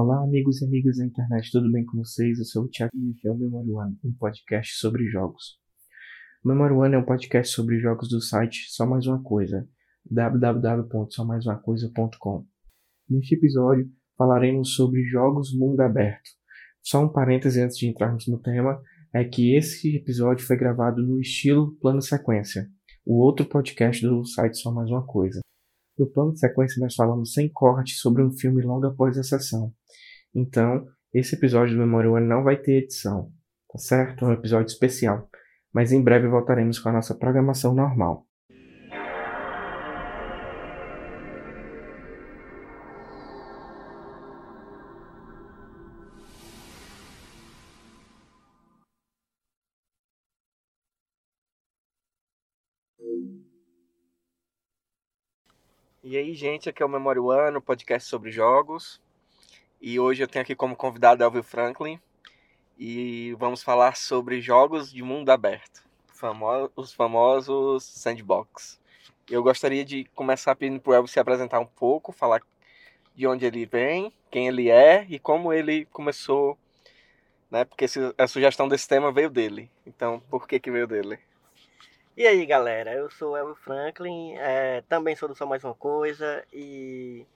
Olá, amigos e amigas da internet, tudo bem com vocês? Eu sou o Thiago e esse é o Memory One, um podcast sobre jogos. O Memory One é um podcast sobre jogos do site Só Mais Uma Coisa, www.somaisumacoisa.com. Neste episódio, falaremos sobre jogos mundo aberto. Só um parêntese antes de entrarmos no tema, é que esse episódio foi gravado no estilo plano sequência, o outro podcast do site Só Mais Uma Coisa. No plano de sequência, nós falamos sem corte sobre um filme logo após a sessão. Então, esse episódio do Memória One não vai ter edição, tá certo? É um episódio especial. Mas em breve voltaremos com a nossa programação normal. E aí, gente, aqui é o Memória One, podcast sobre jogos. E hoje eu tenho aqui como convidado Elvio Franklin. E vamos falar sobre jogos de mundo aberto, os famosos sandbox. Eu gostaria de começar pedindo para o Elvio se apresentar um pouco, falar de onde ele vem, quem ele é e como ele começou, né? Porque a sugestão desse tema veio dele. Então, por que que veio dele? E aí, galera, eu sou o Elvio Franklin, é, também sou do Só Mais Uma Coisa e...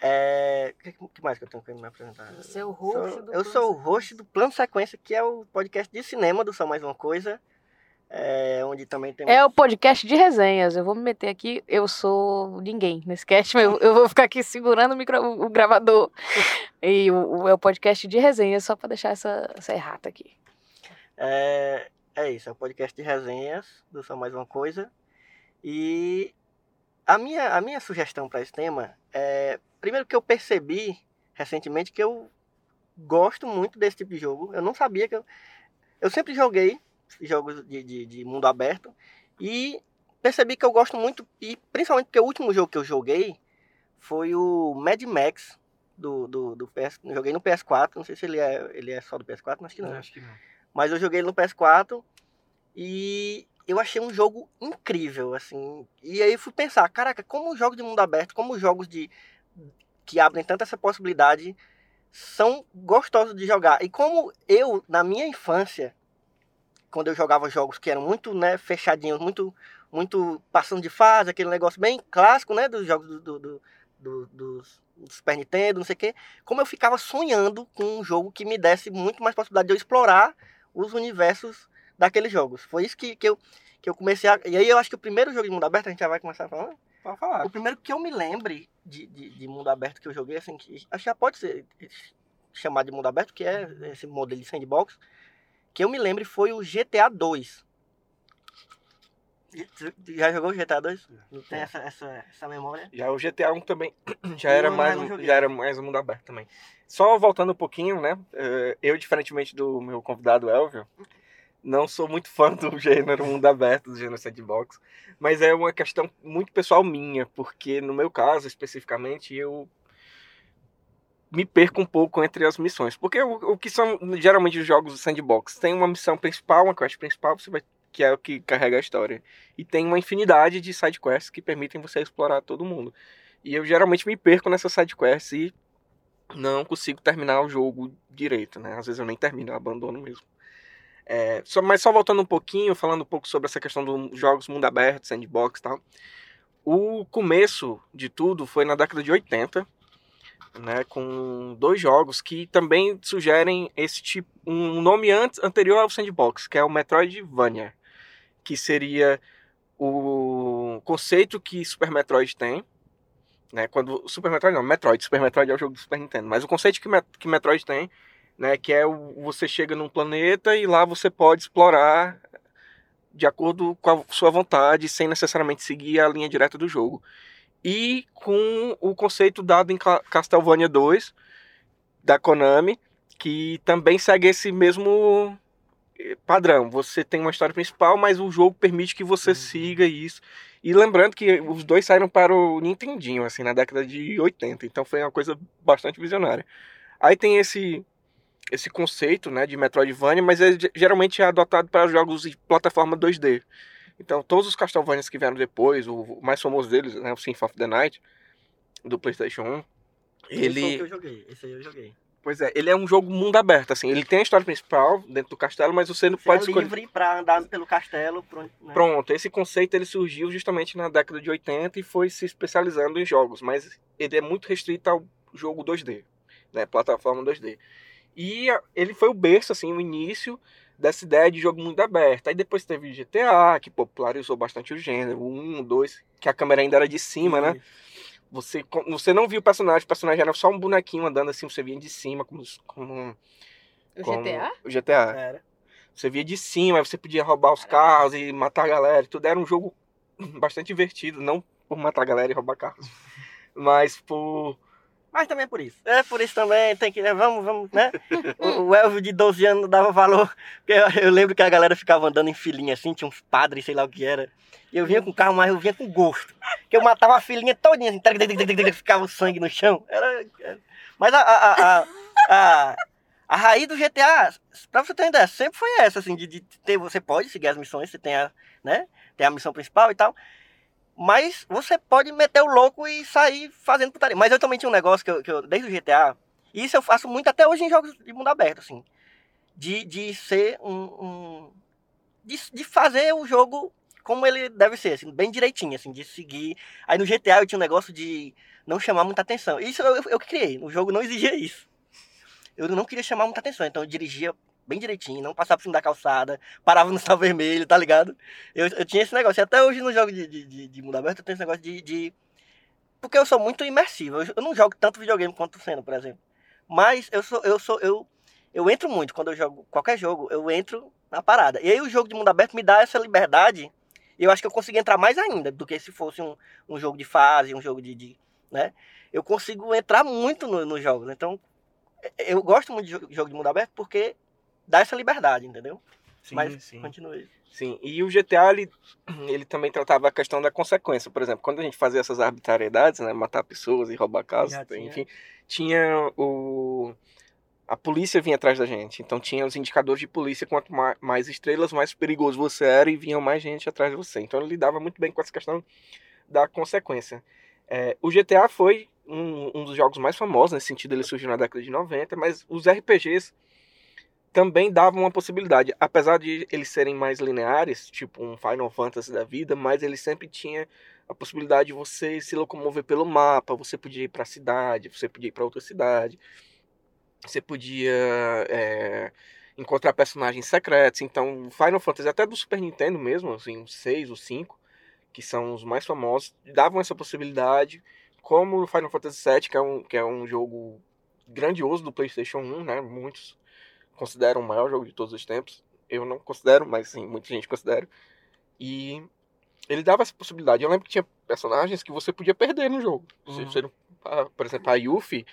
É, o que, mais que eu tenho que me apresentar? Você é o host sou, do Eu sou o host do Plano Sequência, que é o podcast de cinema do Só Mais Uma Coisa, é, onde também tem... É o podcast de resenhas, eu vou me meter aqui, eu sou ninguém nesse cast, mas eu, eu vou ficar aqui segurando o, micro, o gravador. e o, o, é o podcast de resenhas, só para deixar essa, essa errata aqui. É, é isso, é o podcast de resenhas do Só Mais Uma Coisa. E a minha, a minha sugestão para esse tema é. Primeiro que eu percebi recentemente que eu gosto muito desse tipo de jogo. Eu não sabia que eu. Eu sempre joguei jogos de, de, de mundo aberto e percebi que eu gosto muito, e principalmente porque o último jogo que eu joguei foi o Mad Max do, do, do PS. Joguei no PS4, não sei se ele é, ele é só do PS4, acho que não. Acho que não. Mas eu joguei no PS4 e eu achei um jogo incrível, assim. E aí fui pensar, caraca, como os jogos de mundo aberto, como os jogos de que abrem tanta essa possibilidade são gostosos de jogar. E como eu, na minha infância, quando eu jogava jogos que eram muito, né, fechadinhos, muito muito passando de fase, aquele negócio bem clássico, né, dos jogos do, do, do, do, do Super Nintendo, não sei o quê, como eu ficava sonhando com um jogo que me desse muito mais possibilidade de eu explorar os universos daqueles jogos. Foi isso que, que, eu, que eu comecei a. E aí eu acho que o primeiro jogo de mundo aberto, a gente já vai começar falando. Pode falar. O primeiro que eu me lembre de, de, de mundo aberto que eu joguei, assim, que acho que já pode ser chamado de mundo aberto, que é esse modelo de sandbox, que eu me lembre foi o GTA 2. Já jogou o GTA 2? Não tem essa, essa, essa memória? Já o GTA 1 também já era, mais, já era mais um mundo aberto também. Só voltando um pouquinho, né? Eu, diferentemente do meu convidado Elvio, não sou muito fã do gênero mundo aberto, do gênero sandbox, mas é uma questão muito pessoal minha, porque no meu caso especificamente eu me perco um pouco entre as missões, porque o, o que são geralmente os jogos sandbox tem uma missão principal, uma quest principal, você vai que é o que carrega a história. E tem uma infinidade de side quests que permitem você explorar todo mundo. E eu geralmente me perco nessas side quests e não consigo terminar o jogo direito, né? Às vezes eu nem termino, eu abandono mesmo. É, só, mas só voltando um pouquinho, falando um pouco sobre essa questão dos jogos mundo aberto, sandbox e tal. O começo de tudo foi na década de 80, né, com dois jogos que também sugerem esse tipo um nome antes, anterior ao sandbox, que é o Metroidvania que seria o conceito que Super Metroid tem, né? Quando Super Metroid não, Metroid, Super Metroid é o jogo do Super Nintendo, mas o conceito que, que Metroid tem, né, que é o, você chega num planeta e lá você pode explorar de acordo com a sua vontade, sem necessariamente seguir a linha direta do jogo. E com o conceito dado em Castlevania 2 da Konami, que também segue esse mesmo padrão. Você tem uma história principal, mas o jogo permite que você uhum. siga isso. E lembrando que os dois saíram para o Nintendinho, assim, na década de 80. Então foi uma coisa bastante visionária. Aí tem esse esse conceito, né, de Metroidvania, mas é geralmente é adotado para jogos de plataforma 2D. Então todos os Castlevanias que vieram depois, o mais famoso deles, né, o Symphony of the Night, do PlayStation 1, Ele. Esse o que eu joguei. Esse aí eu joguei. Pois é, ele é um jogo mundo aberto, assim. Ele tem a história principal dentro do castelo, mas você não Você pode é escolher. livre pra andar pelo castelo. Pro, né? Pronto, esse conceito ele surgiu justamente na década de 80 e foi se especializando em jogos, mas ele é muito restrito ao jogo 2D, né, plataforma 2D. E ele foi o berço, assim, o início dessa ideia de jogo mundo aberto. Aí depois teve GTA, que popularizou bastante o gênero, o 1, o 2, que a câmera ainda era de cima, né? Você, você não viu o personagem, o personagem era só um bonequinho andando assim, você via de cima, como, como, O como GTA? o GTA. Era. Você via de cima, você podia roubar os carros e matar a galera. e Tudo era um jogo bastante divertido, não por matar a galera e roubar carros, mas por Mas também é por isso. É por isso também, tem que. Vamos, vamos, né? O, o Elvio de 12 anos dava valor. Porque eu, eu lembro que a galera ficava andando em filinha assim, tinha uns padres, sei lá o que era. E eu vinha com carro, mas eu vinha com gosto. Que eu matava a filinha todinha, assim, ficava o sangue no chão. Era. era- Mas a, a, a, a, a raiz do GTA, pra você ter uma ideia, sempre foi essa, assim, de, de ter. Você pode seguir as missões, você tem a, né? Tem a missão principal e tal. Mas você pode meter o louco e sair fazendo putaria. Mas eu também tinha um negócio que eu, que eu desde o GTA, e isso eu faço muito até hoje em jogos de mundo aberto, assim. De, de ser um. um- de, de fazer o jogo como ele deve ser, assim, bem direitinho, assim, de seguir. Aí no GTA eu tinha um negócio de não chamar muita atenção. Isso eu, eu que criei, o jogo não exigia isso. Eu não queria chamar muita atenção, então eu dirigia bem direitinho, não passava por cima da calçada, parava no sinal vermelho, tá ligado? Eu, eu tinha esse negócio, e até hoje no jogo de, de, de, mundo aberto eu tenho esse negócio de, de- Porque eu sou muito imersivo, eu, eu não jogo tanto videogame quanto o Senna, por exemplo. Mas eu sou, eu sou, eu, eu entro muito, quando eu jogo qualquer jogo, eu entro na parada. E aí o jogo de mundo aberto me dá essa liberdade, e eu acho que eu consigo entrar mais ainda do que se fosse um, um jogo de fase, um jogo de, de né? Eu consigo entrar muito no- nos jogos, então eu gosto muito de jo- jogo de mundo aberto porque dá essa liberdade, entendeu? sim, Mas sim. continue. Sim, e o GTA ele, ele também tratava a questão da consequência. Por exemplo, quando a gente fazia essas arbitrariedades, né, matar pessoas e roubar casas, enfim, tinha o a polícia vinha atrás da gente. Então tinha os indicadores de polícia, quanto ma- mais estrelas, mais perigoso você era e vinha mais gente atrás de você. Então ele lidava muito bem com essa questão da consequência. É, o GTA foi um, um dos jogos mais famosos nesse sentido, ele surgiu na década de 90, mas os RPGs também davam uma possibilidade, apesar de eles serem mais lineares, tipo um Final Fantasy da vida, mas ele sempre tinha a possibilidade de você se locomover pelo mapa, você podia ir para a cidade, você podia ir para outra cidade, você podia é, encontrar personagens secretos. Então, Final Fantasy, até do Super Nintendo mesmo, assim, os 6, os 5, que são os mais famosos, davam essa possibilidade, como o Final Fantasy VII, que é um, que é um jogo grandioso do PlayStation 1, né? Muitos consideram o maior jogo de todos os tempos. Eu não considero, mas sim, muita gente considera. E ele dava essa possibilidade. Eu lembro que tinha personagens que você podia perder no jogo. Uhum. você ah, por exemplo, a Yuffie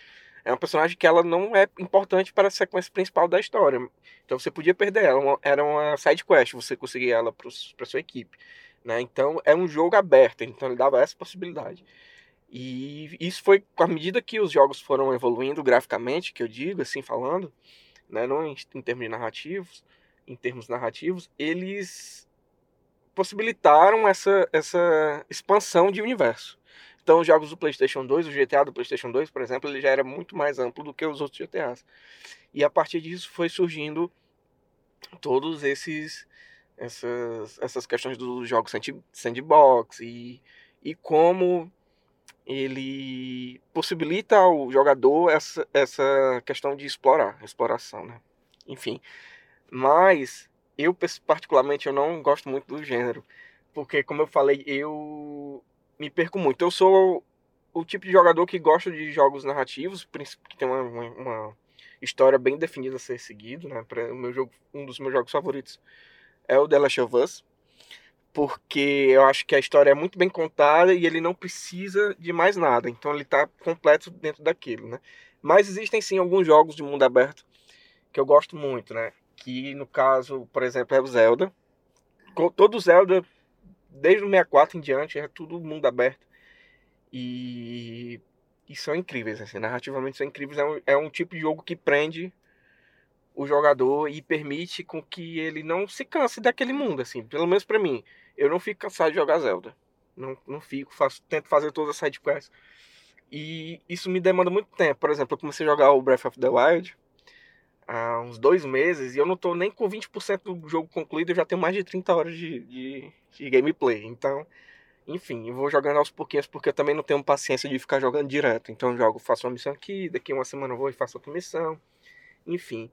é uma personagem que ela não é importante para a sequência principal da história. Então você podia perder ela. Era uma side quest, você conseguia ela para sua equipe. Né? Então é um jogo aberto, então ele dava essa possibilidade. E isso foi com a medida que os jogos foram evoluindo graficamente, que eu digo, assim falando, né? não em, em termos narrativos, em termos narrativos, eles possibilitaram essa, essa expansão de universo. Então, os jogos do PlayStation 2, o GTA do PlayStation 2, por exemplo, ele já era muito mais amplo do que os outros GTAs. E a partir disso foi surgindo todos esses essas, essas questões dos jogos sand- sandbox e, e como ele possibilita ao jogador essa, essa questão de explorar, exploração, né? Enfim, mas eu particularmente eu não gosto muito do gênero, porque como eu falei, eu me perco muito. Eu sou o tipo de jogador que gosta de jogos narrativos, que tem uma, uma, história bem definida a ser seguido, né? O meu jogo, um dos meus jogos favoritos é o The Last of Us, porque eu acho que a história é muito bem contada e ele não precisa de mais nada, então ele está completo dentro daquilo, né? Mas existem sim alguns jogos de mundo aberto que eu gosto muito, né? Que no caso, por exemplo, é o Zelda. Todo Zelda, desde o 64 em diante, é tudo mundo aberto. E, e são incríveis, assim, narrativamente são incríveis. É um, é um tipo de jogo que prende o jogador e permite com que ele não se canse daquele mundo, assim. Pelo menos pra mim. Eu não fico cansado de jogar Zelda. Não, não fico, faço, tento fazer todas as sidequests. E isso me demanda muito tempo. Por exemplo, eu comecei a jogar o Breath of the Wild há uns dois meses e eu não tô nem com 20% do jogo concluído, eu já tenho mais de 30 horas de, de, de gameplay. Então, enfim, eu vou jogando aos pouquinhos porque eu também não tenho paciência de ficar jogando direto. Então eu jogo, faço uma missão aqui, daqui uma semana eu vou e faço outra missão. Enfim.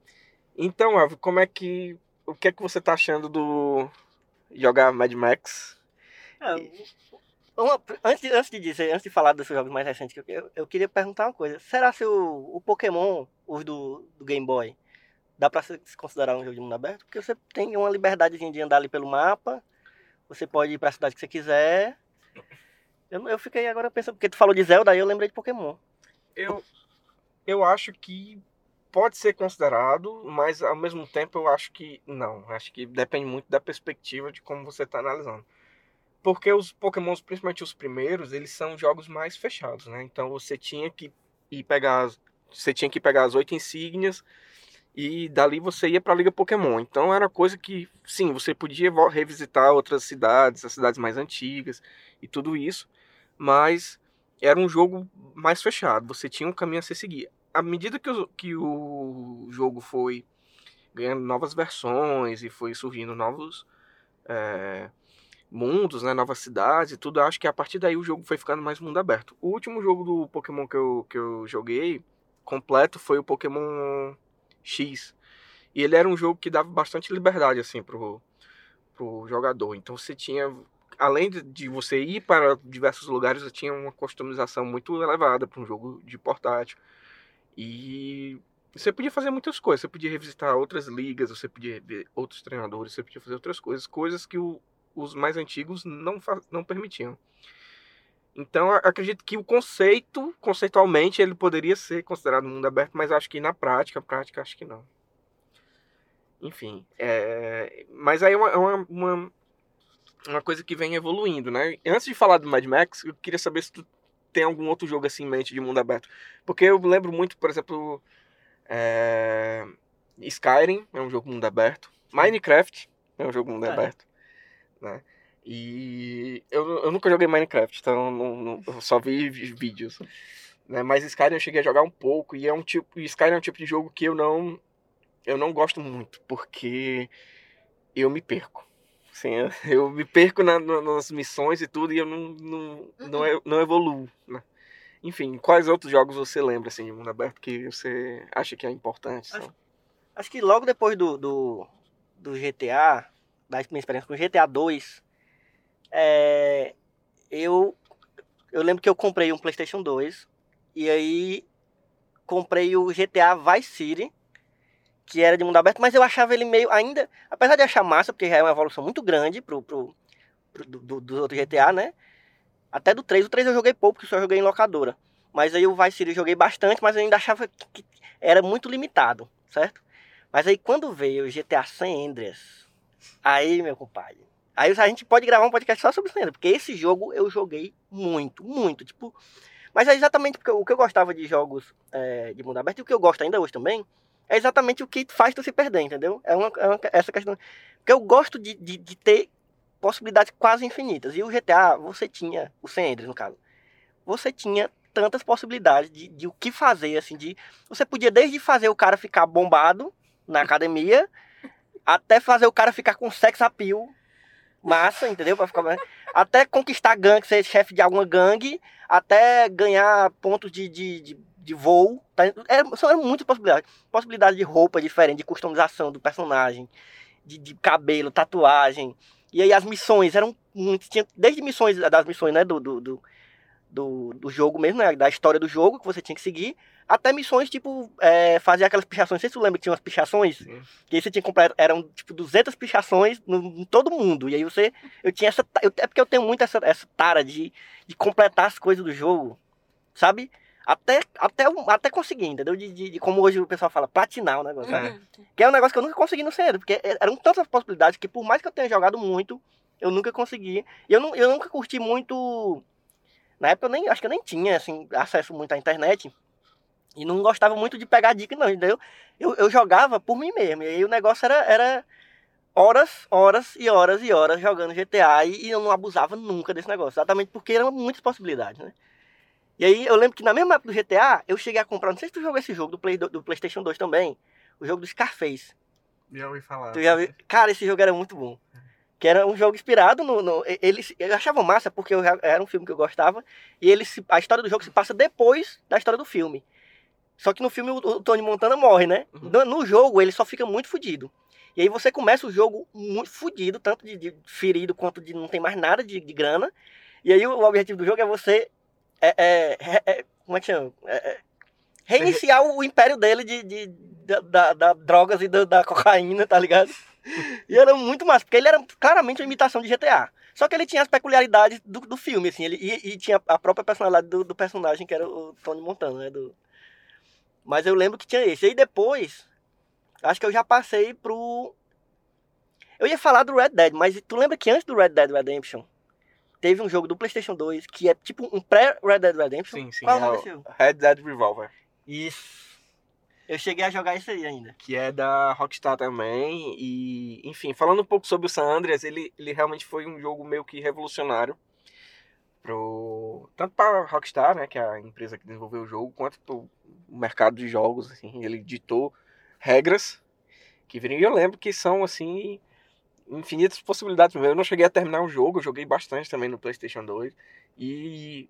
Então, Elvio, como é que. O que é que você tá achando do jogar Mad Max? É, uma, antes, antes de dizer, antes de falar dos jogos mais recentes, eu, eu queria perguntar uma coisa. Será se o, o Pokémon, os do, do Game Boy, dá pra se considerar um jogo de mundo aberto? Porque você tem uma liberdade de andar ali pelo mapa, você pode ir pra cidade que você quiser. Eu, eu fiquei agora pensando, porque tu falou de Zelda, aí eu lembrei de Pokémon. Eu, eu acho que pode ser considerado, mas ao mesmo tempo eu acho que não. Acho que depende muito da perspectiva de como você está analisando. Porque os Pokémons, principalmente os primeiros, eles são jogos mais fechados, né? Então você tinha que ir pegar, você tinha que pegar as oito insígnias e dali você ia para a Liga Pokémon. Então era coisa que, sim, você podia revisitar outras cidades, as cidades mais antigas e tudo isso, mas era um jogo mais fechado. Você tinha um caminho a se seguir. À medida que o, que o jogo foi ganhando novas versões e foi surgindo novos é, mundos, né, novas cidades e tudo, acho que a partir daí o jogo foi ficando mais mundo aberto. O último jogo do Pokémon que eu, que eu joguei completo foi o Pokémon X. E ele era um jogo que dava bastante liberdade assim pro, pro jogador. Então você tinha além de você ir para diversos lugares, você tinha uma customização muito elevada para um jogo de portátil. E você podia fazer muitas coisas. Você podia revisitar outras ligas, você podia ver outros treinadores, você podia fazer outras coisas, coisas que o, os mais antigos não, não permitiam. Então, acredito que o conceito, conceitualmente, ele poderia ser considerado mundo aberto, mas acho que na prática, prática, acho que não. Enfim, é... mas aí é uma, é uma, uma, uma, coisa que vem evoluindo, né? Antes de falar do Mad Max, eu queria saber se tu tem algum outro jogo assim em mente de mundo aberto. Porque eu lembro muito, por exemplo, é... Skyrim é um jogo mundo aberto. Minecraft é um jogo mundo é. aberto né? E eu, eu nunca joguei Minecraft, então não, não, eu só vi vídeos. Né? Mas Skyrim eu cheguei a jogar um pouco e é um tipo, Skyrim é um tipo de jogo que eu não eu não gosto muito, porque eu me perco. Assim, eu me perco na, nas missões e tudo e eu não, não, não, não evoluo. Né? Enfim, quais outros jogos você lembra assim, de mundo aberto que você acha que é importante? Acho, acho que logo depois do, do, do GTA, da minha experiência com GTA 2, é, eu, eu lembro que eu comprei um PlayStation 2 e aí comprei o GTA Vice City, que era de mundo aberto, mas eu achava ele meio ainda, apesar de achar massa, porque já é uma evolução muito grande pro, pro, pro do, do, outro GTA, né? Até do 3, o 3 eu joguei pouco, porque só joguei em locadora. Mas aí o Vice City eu joguei bastante, mas eu ainda achava que, que era muito limitado, certo? Mas aí quando veio o GTA San Andreas, Aí, meu compadre. Aí a gente pode gravar um podcast só sobre Slender, porque esse jogo eu joguei muito, muito. Tipo, mas é exatamente porque o que eu gostava de jogos é, de mundo aberto e o que eu gosto ainda hoje também é exatamente o que faz tu se perder, entendeu? É, uma, é uma, essa questão. Porque eu gosto de, de, de, ter possibilidades quase infinitas. E o GTA, você tinha, o San Andreas no caso, você tinha tantas possibilidades de, de o que fazer, assim, de. Você podia desde fazer o cara ficar bombado na academia até fazer o cara ficar com sex appeal massa, entendeu? Pra ficar... Até conquistar gangue, ser chefe de alguma gangue, até ganhar pontos de, de, de, de voo. Tá? É, são muitas possibilidades. Possibilidade de roupa diferente, de customização do personagem, de, de cabelo, tatuagem. E aí as missões eram muitas. Tinha, desde missões, das missões, né? Do, do, do, do, do jogo mesmo, né? Da história do jogo que você tinha que seguir até missões, tipo, é, fazer aquelas pichações. Não sei se tu lembra que tinha umas pichações. Sim. Que aí você tinha completo. Eram, tipo, 200 pichações no, em todo mundo. E aí você. Eu tinha essa. Eu, é porque eu tenho muito essa, essa tara de, de completar as coisas do jogo. Sabe? Até, até, até conseguir, entendeu? De, de, de, como hoje o pessoal fala, platinar o negócio. Uhum. Que é um negócio que eu nunca consegui no cedo. Porque eram tantas possibilidades que, por mais que eu tenha jogado muito, eu nunca consegui. E eu, não, eu nunca curti muito. Na época eu nem. Acho que eu nem tinha assim, acesso muito à internet. E não gostava muito de pegar dica, não, entendeu? Eu, eu jogava por mim mesmo. E aí o negócio era, era horas, horas e horas e horas jogando GTA e, e eu não abusava nunca desse negócio. Exatamente porque eram muitas possibilidades, né? E aí eu lembro que na mesma época do GTA, eu cheguei a comprar, não sei se tu jogou esse jogo do, Play, do, do PlayStation 2 também, o jogo do Scarface. Já ouvi falar. Tu já viu? Cara, esse jogo era muito bom. Que era um jogo inspirado no. no eles, eu achava massa porque eu, era um filme que eu gostava. E ele se, a história do jogo se passa depois da história do filme. Só que no filme o, o Tony Montana morre, né? Uhum. No, no, jogo ele só fica muito fodido. E aí você começa o jogo muito fodido, tanto de, de, ferido quanto de não tem mais nada de, de grana. E aí o, o, objetivo do jogo é você. É, é, é, como é que chama? É, é reiniciar o império dele de, de, de da, da, drogas e da, da cocaína, tá ligado? E era muito massa, porque ele era claramente uma imitação de GTA. Só que ele tinha as peculiaridades do, do filme, assim, ele, e, e tinha a própria personalidade do, do, personagem, que era o Tony Montana, né? Do... Mas eu lembro que tinha esse. E depois, acho que eu já passei pro. Eu ia falar do Red Dead, mas tu lembra que antes do Red Dead Redemption teve um jogo do PlayStation 2 que é tipo um pré-Red Dead Redemption? Sim, sim. Qual é o nome desse jogo? Red Dead Revolver. Isso. Eu cheguei a jogar isso aí ainda. Que é da Rockstar também. E, enfim, falando um pouco sobre o San Andreas, ele, ele realmente foi um jogo meio que revolucionário. Pro, tanto para a Rockstar, né, que é a empresa que desenvolveu o jogo, quanto para o mercado de jogos. Assim, ele ditou regras que viriam. E eu lembro que são, assim, infinitas possibilidades. Eu não cheguei a terminar o jogo, eu joguei bastante também no PlayStation 2. E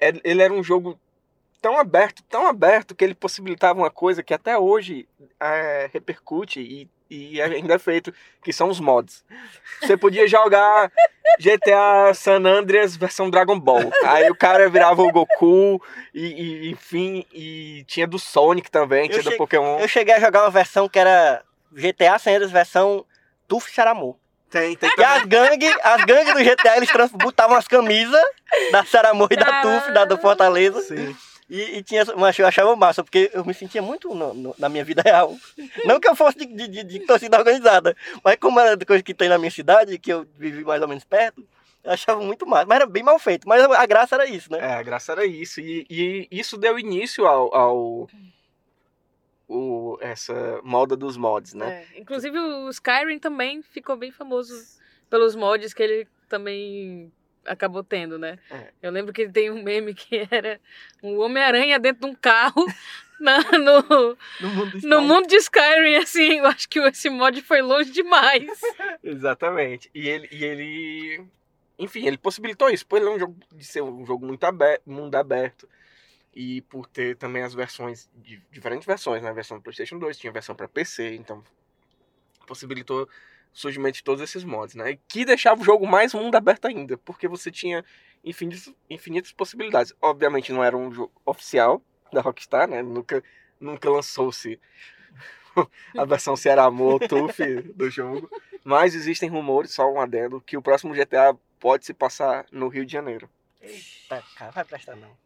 é, ele era um jogo tão aberto, tão aberto, que ele possibilitava uma coisa que até hoje é, repercute e, e ainda é feito, que são os mods. Você podia jogar GTA San Andreas versão Dragon Ball. Aí o cara virava o Goku, e, e enfim, e tinha do Sonic também, tinha do Pokémon. Eu cheguei a jogar uma versão que era GTA San Andreas versão Tuf Saramô. Tem, tem. E as gangues as gangue do GTA, eles botavam as camisas da Saramô e da Tuf, da do Fortaleza. Sim. E, e tinha, mas eu achava massa, porque eu me sentia muito no, no, na minha vida real. Não que eu fosse de, de, de, torcida organizada, mas como era coisa que tem na minha cidade, que eu vivi mais ou menos perto, eu achava muito massa. Mas era bem mal feito. Mas a graça era isso, né? É, a graça era isso. E, e isso deu início ao, ao o, essa moda dos mods, né? É, inclusive o Skyrim também ficou bem famoso pelos mods que ele também acabou tendo, né? É. Eu lembro que tem um meme que era um Homem-Aranha dentro de um carro na, no, no, mundo no, mundo de Skyrim, assim, eu acho que esse mod foi longe demais. Exatamente. E ele, e ele. Enfim, ele possibilitou isso. Por ele é um jogo de ser um jogo muito aberto, mundo aberto. E por ter também as versões, diferentes versões, né? A versão do PlayStation 2, tinha versão para PC, então possibilitou surgimento de todos esses mods, né? Que deixava o jogo mais mundo aberto ainda, porque você tinha infinitas, infinitas possibilidades. Obviamente não era um jogo oficial da Rockstar, né? Nunca, nunca lançou-se a versão Ceará Tuf do jogo. Mas existem rumores, só um adendo, que o próximo GTA pode se passar no Rio de Janeiro. Eita, cara, vai prestar não.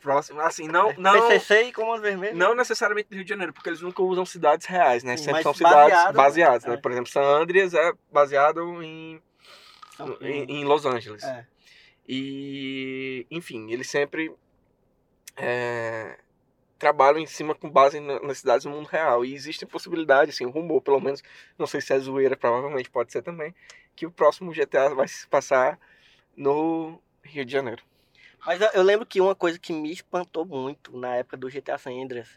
Próximo, assim, não. não PCC e Comando Vermelho? Não necessariamente do Rio de Janeiro, porque eles nunca usam cidades reais, né? Sempre são cidades baseado, baseadas, né? É. Por exemplo, San Andreas é baseado em, em, em, Los Angeles. É. E, enfim, eles sempre é, trabalham em cima com base nas cidades do mundo real. E existe possibilidade, assim, um rumor, pelo menos, não sei se é zoeira, provavelmente pode ser também, que o próximo GTA vai se passar no Rio de Janeiro. Mas eu, eu, lembro que uma coisa que me espantou muito na época do GTA San Andreas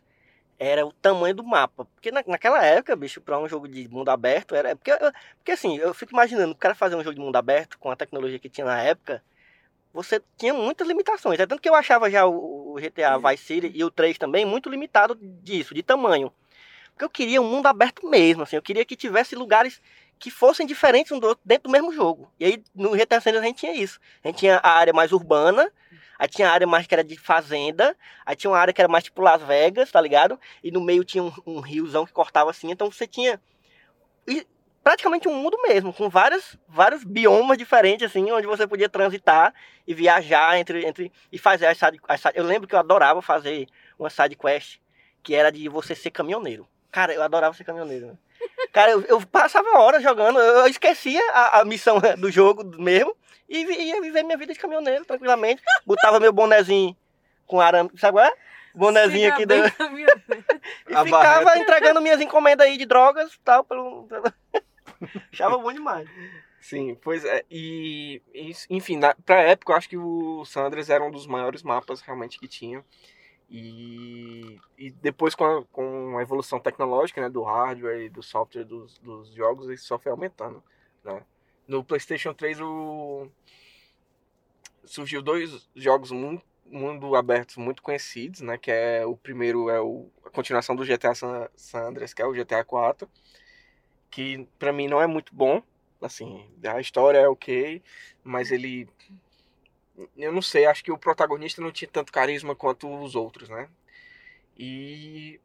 era o tamanho do mapa. Porque na, naquela época, bicho, pra um jogo de mundo aberto, era. Porque, porque assim, eu fico imaginando, o cara fazer um jogo de mundo aberto com a tecnologia que tinha na época, você tinha muitas limitações. É tanto que eu achava já o, o GTA Vice City e o 3 também muito limitado disso, de tamanho. Porque eu queria um mundo aberto mesmo, assim, eu queria que tivesse lugares que fossem diferentes um do outro dentro do mesmo jogo. E aí no GTA San Andreas a gente tinha isso. A gente tinha a área mais urbana, aí tinha área mais que era de fazenda, aí tinha uma área que era mais tipo Las Vegas, tá ligado? E no meio tinha um, um riozão que cortava assim, então você tinha e praticamente um mundo mesmo, com várias, vários biomas diferentes, assim, onde você podia transitar e viajar entre, entre e fazer as side, as side. Eu lembro que eu adorava fazer uma side quest que era de você ser caminhoneiro. Cara, eu adorava ser caminhoneiro. Né? Cara, eu, eu, passava horas jogando, eu esquecia a, a missão do jogo mesmo e ia viver minha vida de caminhoneiro tranquilamente. Botava meu bonezinho com arame, sabe qual é? Bonezinho aqui da. e ficava barreta. entregando minhas encomendas aí de drogas tal. Pelo... Achava bom demais. Sim, pois é. E, e enfim, na, pra época eu acho que o Sandras era um dos maiores mapas realmente que tinha. E, e depois com a, com a evolução tecnológica, né, do hardware e do software dos, dos jogos, isso só foi aumentando, né? No PlayStation 3 o... surgiu dois jogos mundo abertos muito conhecidos, né, que é o primeiro é o, a continuação do GTA San, San Andreas, que é o GTA 4, que para mim não é muito bom, assim, a história é ok, mas ele eu não sei, acho que o protagonista não tinha tanto carisma quanto os outros, né? E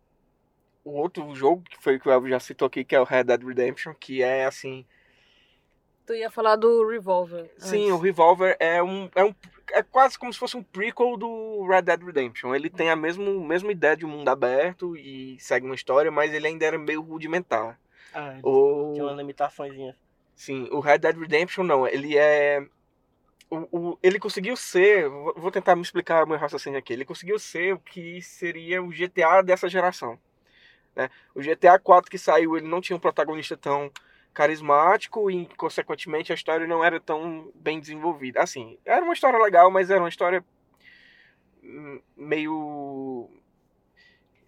o outro jogo que foi que o Elvio já citou aqui, que é o Red Dead Redemption, que é assim. Tu ia falar do Revolver. Sim, antes. o Revolver é um, é um. É quase como se fosse um prequel do Red Dead Redemption. Ele tem a mesmo, mesma ideia de um mundo aberto e segue uma história, mas ele ainda era meio rudimentar. Ah, O... tinha umas limitações. Sim, o Red Dead Redemption não, ele é. O, o, ele conseguiu ser. vou- Vou tentar me explicar o meu raciocínio aqui. Ele conseguiu ser o que seria o GTA dessa geração. Né? O GTA 4 que saiu, ele não tinha um protagonista tão carismático e, consequentemente, a história não era tão bem desenvolvida. Assim, era uma história legal, mas era uma história hum, meio.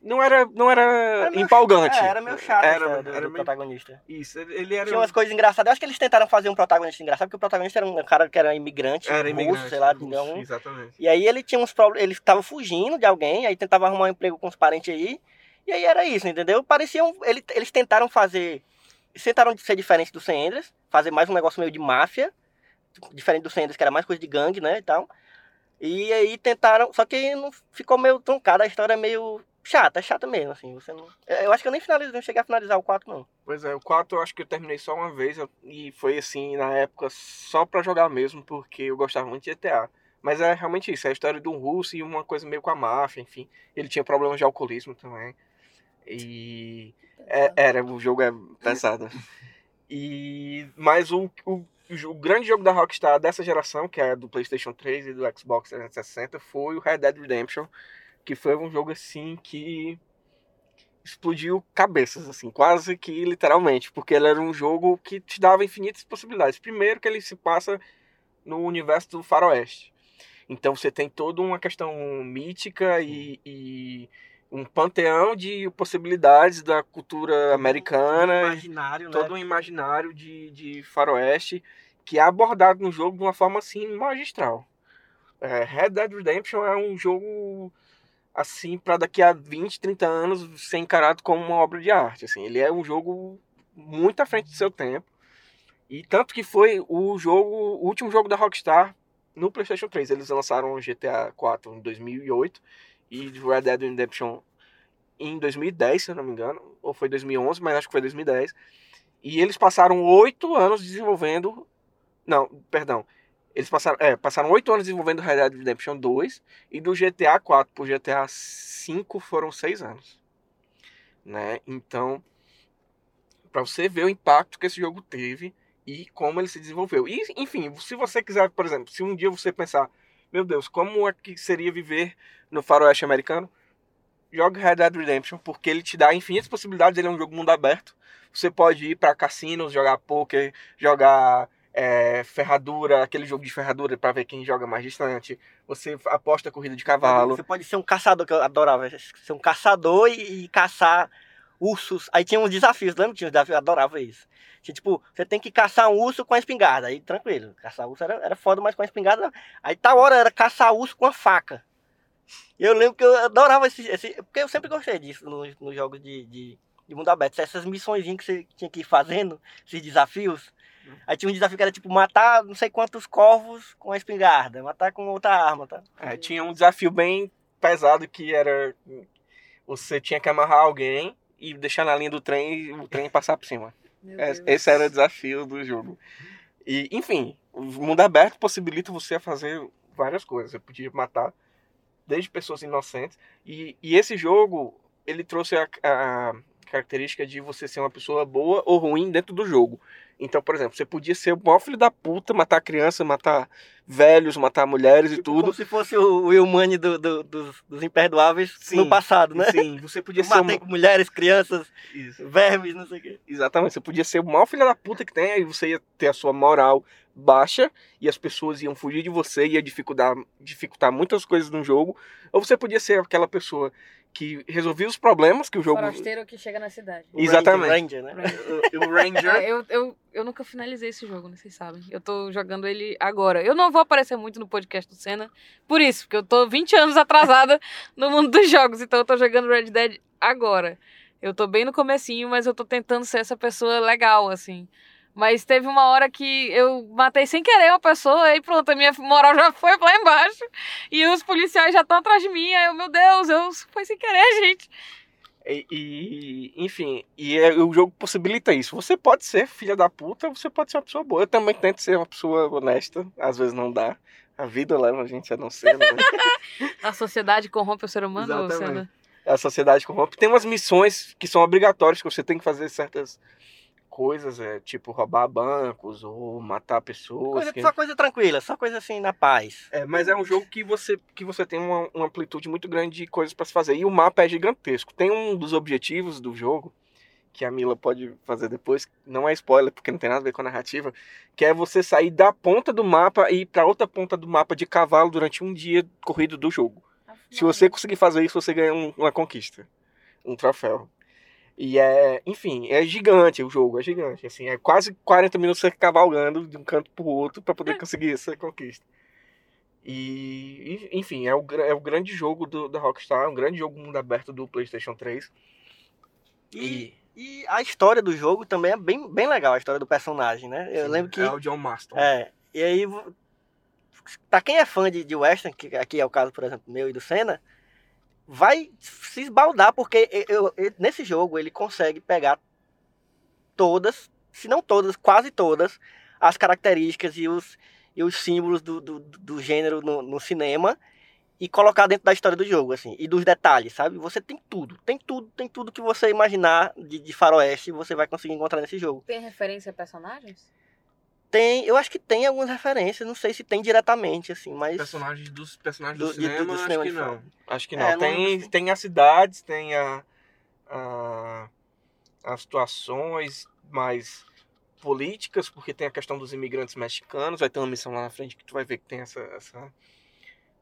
Não era, não era, Era meio- empolgante. É, era meio chato Era, do, era do meio- protagonista. Isso, ele era. Tinha umas coisas engraçadas. Eu acho que eles tentaram fazer um protagonista engraçado, porque o protagonista era um cara que era imigrante, Era russo, imigrante, sei lá, russo, digamos. Exatamente. E aí ele tinha uns problemas, ele estava fugindo de alguém, aí tentava arrumar um emprego com os parentes aí. E aí era isso, entendeu? Pareciam, ele, eles tentaram fazer, tentaram ser diferentes do Enders, fazer mais um negócio meio de máfia, diferente do Enders, que era mais coisa de gangue, né, e tal. E aí tentaram, só que não ficou meio truncada, a história é meio chata, é chata mesmo, assim, você não... Eu acho que eu nem finalizei, não cheguei a finalizar o 4, não. Pois é, o 4 eu acho que eu terminei só uma vez e foi assim, na época, só pra jogar mesmo, porque eu gostava muito de GTA. Mas é realmente isso, é a história de um russo e uma coisa meio com a máfia, enfim. Ele tinha problemas de alcoolismo também. E é- era, o jogo é pesado. E mas o, o, o grande jogo da Rockstar dessa geração, que é do PlayStation 3 e do Xbox 360, foi o Red Dead Redemption, que foi um jogo assim que explodiu cabeças, assim, quase que literalmente, porque ele era um jogo que te dava infinitas possibilidades. Primeiro que ele se passa no universo do faroeste. Então você tem toda uma questão mítica e, e um panteão de possibilidades da cultura americana, Imaginário, né? todo um imaginário de, de faroeste que é abordado no jogo de uma forma assim magistral. É, Red Dead Redemption é um jogo assim para daqui a 20, 30 anos ser encarado como uma obra de arte, assim. Ele é um jogo muito à frente do seu tempo. E tanto que foi o jogo, o último jogo da Rockstar no PlayStation 3. Eles lançaram o GTA 4 em 2008 e Red Dead Redemption em 2010, se eu não me engano, ou foi 2011, mas acho que foi 2010. E eles passaram oito anos desenvolvendo. Não, perdão. Eles passaram, é, passaram oito anos desenvolvendo Red Dead Redemption 2 e do GTA 4 pro GTA 5 foram seis anos. Né? Então, para você ver o impacto que esse jogo teve e como ele se desenvolveu. E, enfim, se você quiser, por exemplo, se um dia você pensar, meu Deus, como é que seria viver no faroeste americano? Jogue Red Dead Redemption, porque ele te dá infinitas possibilidades, ele é um jogo mundo aberto. Você pode ir para cassinos, jogar poker, jogar é, ferradura, aquele jogo de ferradura para ver quem joga mais distante. Você aposta corrida de cavalo. Você pode ser um caçador, que eu adorava. Ser um caçador e, e caçar ursos. Aí tinha uns desafios, lembra? Tinha uns desafios, eu adorava isso. Tipo, você tem que caçar um urso com a espingarda. Aí tranquilo, caçar urso era, era foda, mas com a espingarda. Aí tal hora era caçar urso com a faca. Eu lembro que eu adorava esse. esse porque eu sempre gostei disso nos, nos jogos de, de, de mundo aberto. Essas missões que você tinha que ir fazendo, esses desafios. Aí tinha um desafio que era tipo matar não sei quantos corvos com a espingarda, matar com outra arma, tá? É, tinha um desafio bem pesado que era você tinha que amarrar alguém e deixar na linha do trem e o trem passar por cima. É. Esse era o desafio do jogo. E, enfim, o mundo aberto possibilita você fazer várias coisas. Você podia matar desde pessoas inocentes. E, e esse jogo, ele trouxe a, a característica de você ser uma pessoa boa ou ruim dentro do jogo. Então, por exemplo, você podia ser o maior filho da puta, matar criança, matar velhos, matar mulheres tipo, e tudo. Como se fosse o Will Money do, do, dos, dos imperdoáveis sim, no passado, né? Sim, você podia Eu ser. Matei uma... mulheres, crianças, Isso. vermes, não sei o quê. Exatamente, você podia ser o maior filho da puta que tem, aí você ia ter a sua moral baixa e as pessoas iam fugir de você, ia dificultar, dificultar muitas coisas no jogo. Ou você podia ser aquela pessoa que resolvia os problemas que o jogo. Forasteiro que chega na cidade. O Exatamente. Ranger, né? o, o Ranger. Ah, eu, eu, eu nunca finalizei esse jogo, né? Vocês sabem. Eu tô jogando ele agora. Eu não vou aparecer muito no podcast do Senna, por isso, porque eu tô 20 anos atrasada no mundo dos jogos, então eu tô jogando Red Dead agora. Eu tô bem no comecinho, mas eu tô tentando ser essa pessoa legal, assim. Mas teve uma hora que eu matei sem querer uma pessoa e pronto, a minha moral já foi lá embaixo. E os policiais já estão atrás de mim. Aí eu, meu Deus, eu foi sem querer, gente. E, e enfim, e é, o jogo possibilita isso. Você pode ser filha da puta, você pode ser uma pessoa boa. Eu também tento ser uma pessoa honesta, às vezes não dá. A vida leva a gente a não ser. Né? a sociedade corrompe o ser humano, Exatamente. A sociedade corrompe. Tem umas missões que são obrigatórias, que você tem que fazer certas coisas, é, tipo roubar bancos ou matar pessoas. Coisa, que... Só coisa tranquila, só coisa assim na paz. É, mas é um jogo que você, que você tem uma, uma amplitude muito grande de coisas para se fazer. E o mapa é gigantesco. Tem um dos objetivos do jogo, que a Mila pode fazer depois, não é spoiler, porque não tem nada a ver com a narrativa, que é você sair da ponta do mapa e ir para outra ponta do mapa de cavalo durante um dia corrido do jogo. Se você conseguir fazer isso, você ganha um, uma conquista, um troféu. E é, enfim, é gigante o jogo, é gigante. Assim, é quase 40 minutos você cavalgando de um canto pro outro para poder conseguir essa conquista. E, enfim, é o, é o grande jogo do, da Rockstar, é um grande jogo mundo aberto do PlayStation 3. E, e, a história do jogo também é bem, bem legal, a história do personagem, né? Eu sim, lembro que. É o John Marston. É, e aí, pra quem é fã de, de Western, que aqui é o caso, por exemplo, meu e do Senna, vai se esbaldar, porque eu, eu, nesse jogo ele consegue pegar todas, se não todas, quase todas, as características e os, e os símbolos do, do, do gênero no, no, cinema e colocar dentro da história do jogo, assim, e dos detalhes, sabe? Você tem tudo, tem tudo, tem tudo que você imaginar de, de faroeste você vai conseguir encontrar nesse jogo. Tem referência a personagens? Tem, eu acho que tem algumas referências, não sei se tem diretamente, assim, mas. Personagens dos personagens do, Do- de- cinema, do acho cinema que de não. Acho que não. É, não- tem, tem as cidades, tem a, a- as situações mais políticas, porque tem a questão dos imigrantes mexicanos, vai ter uma missão lá na frente que tu vai ver que tem essa, essa,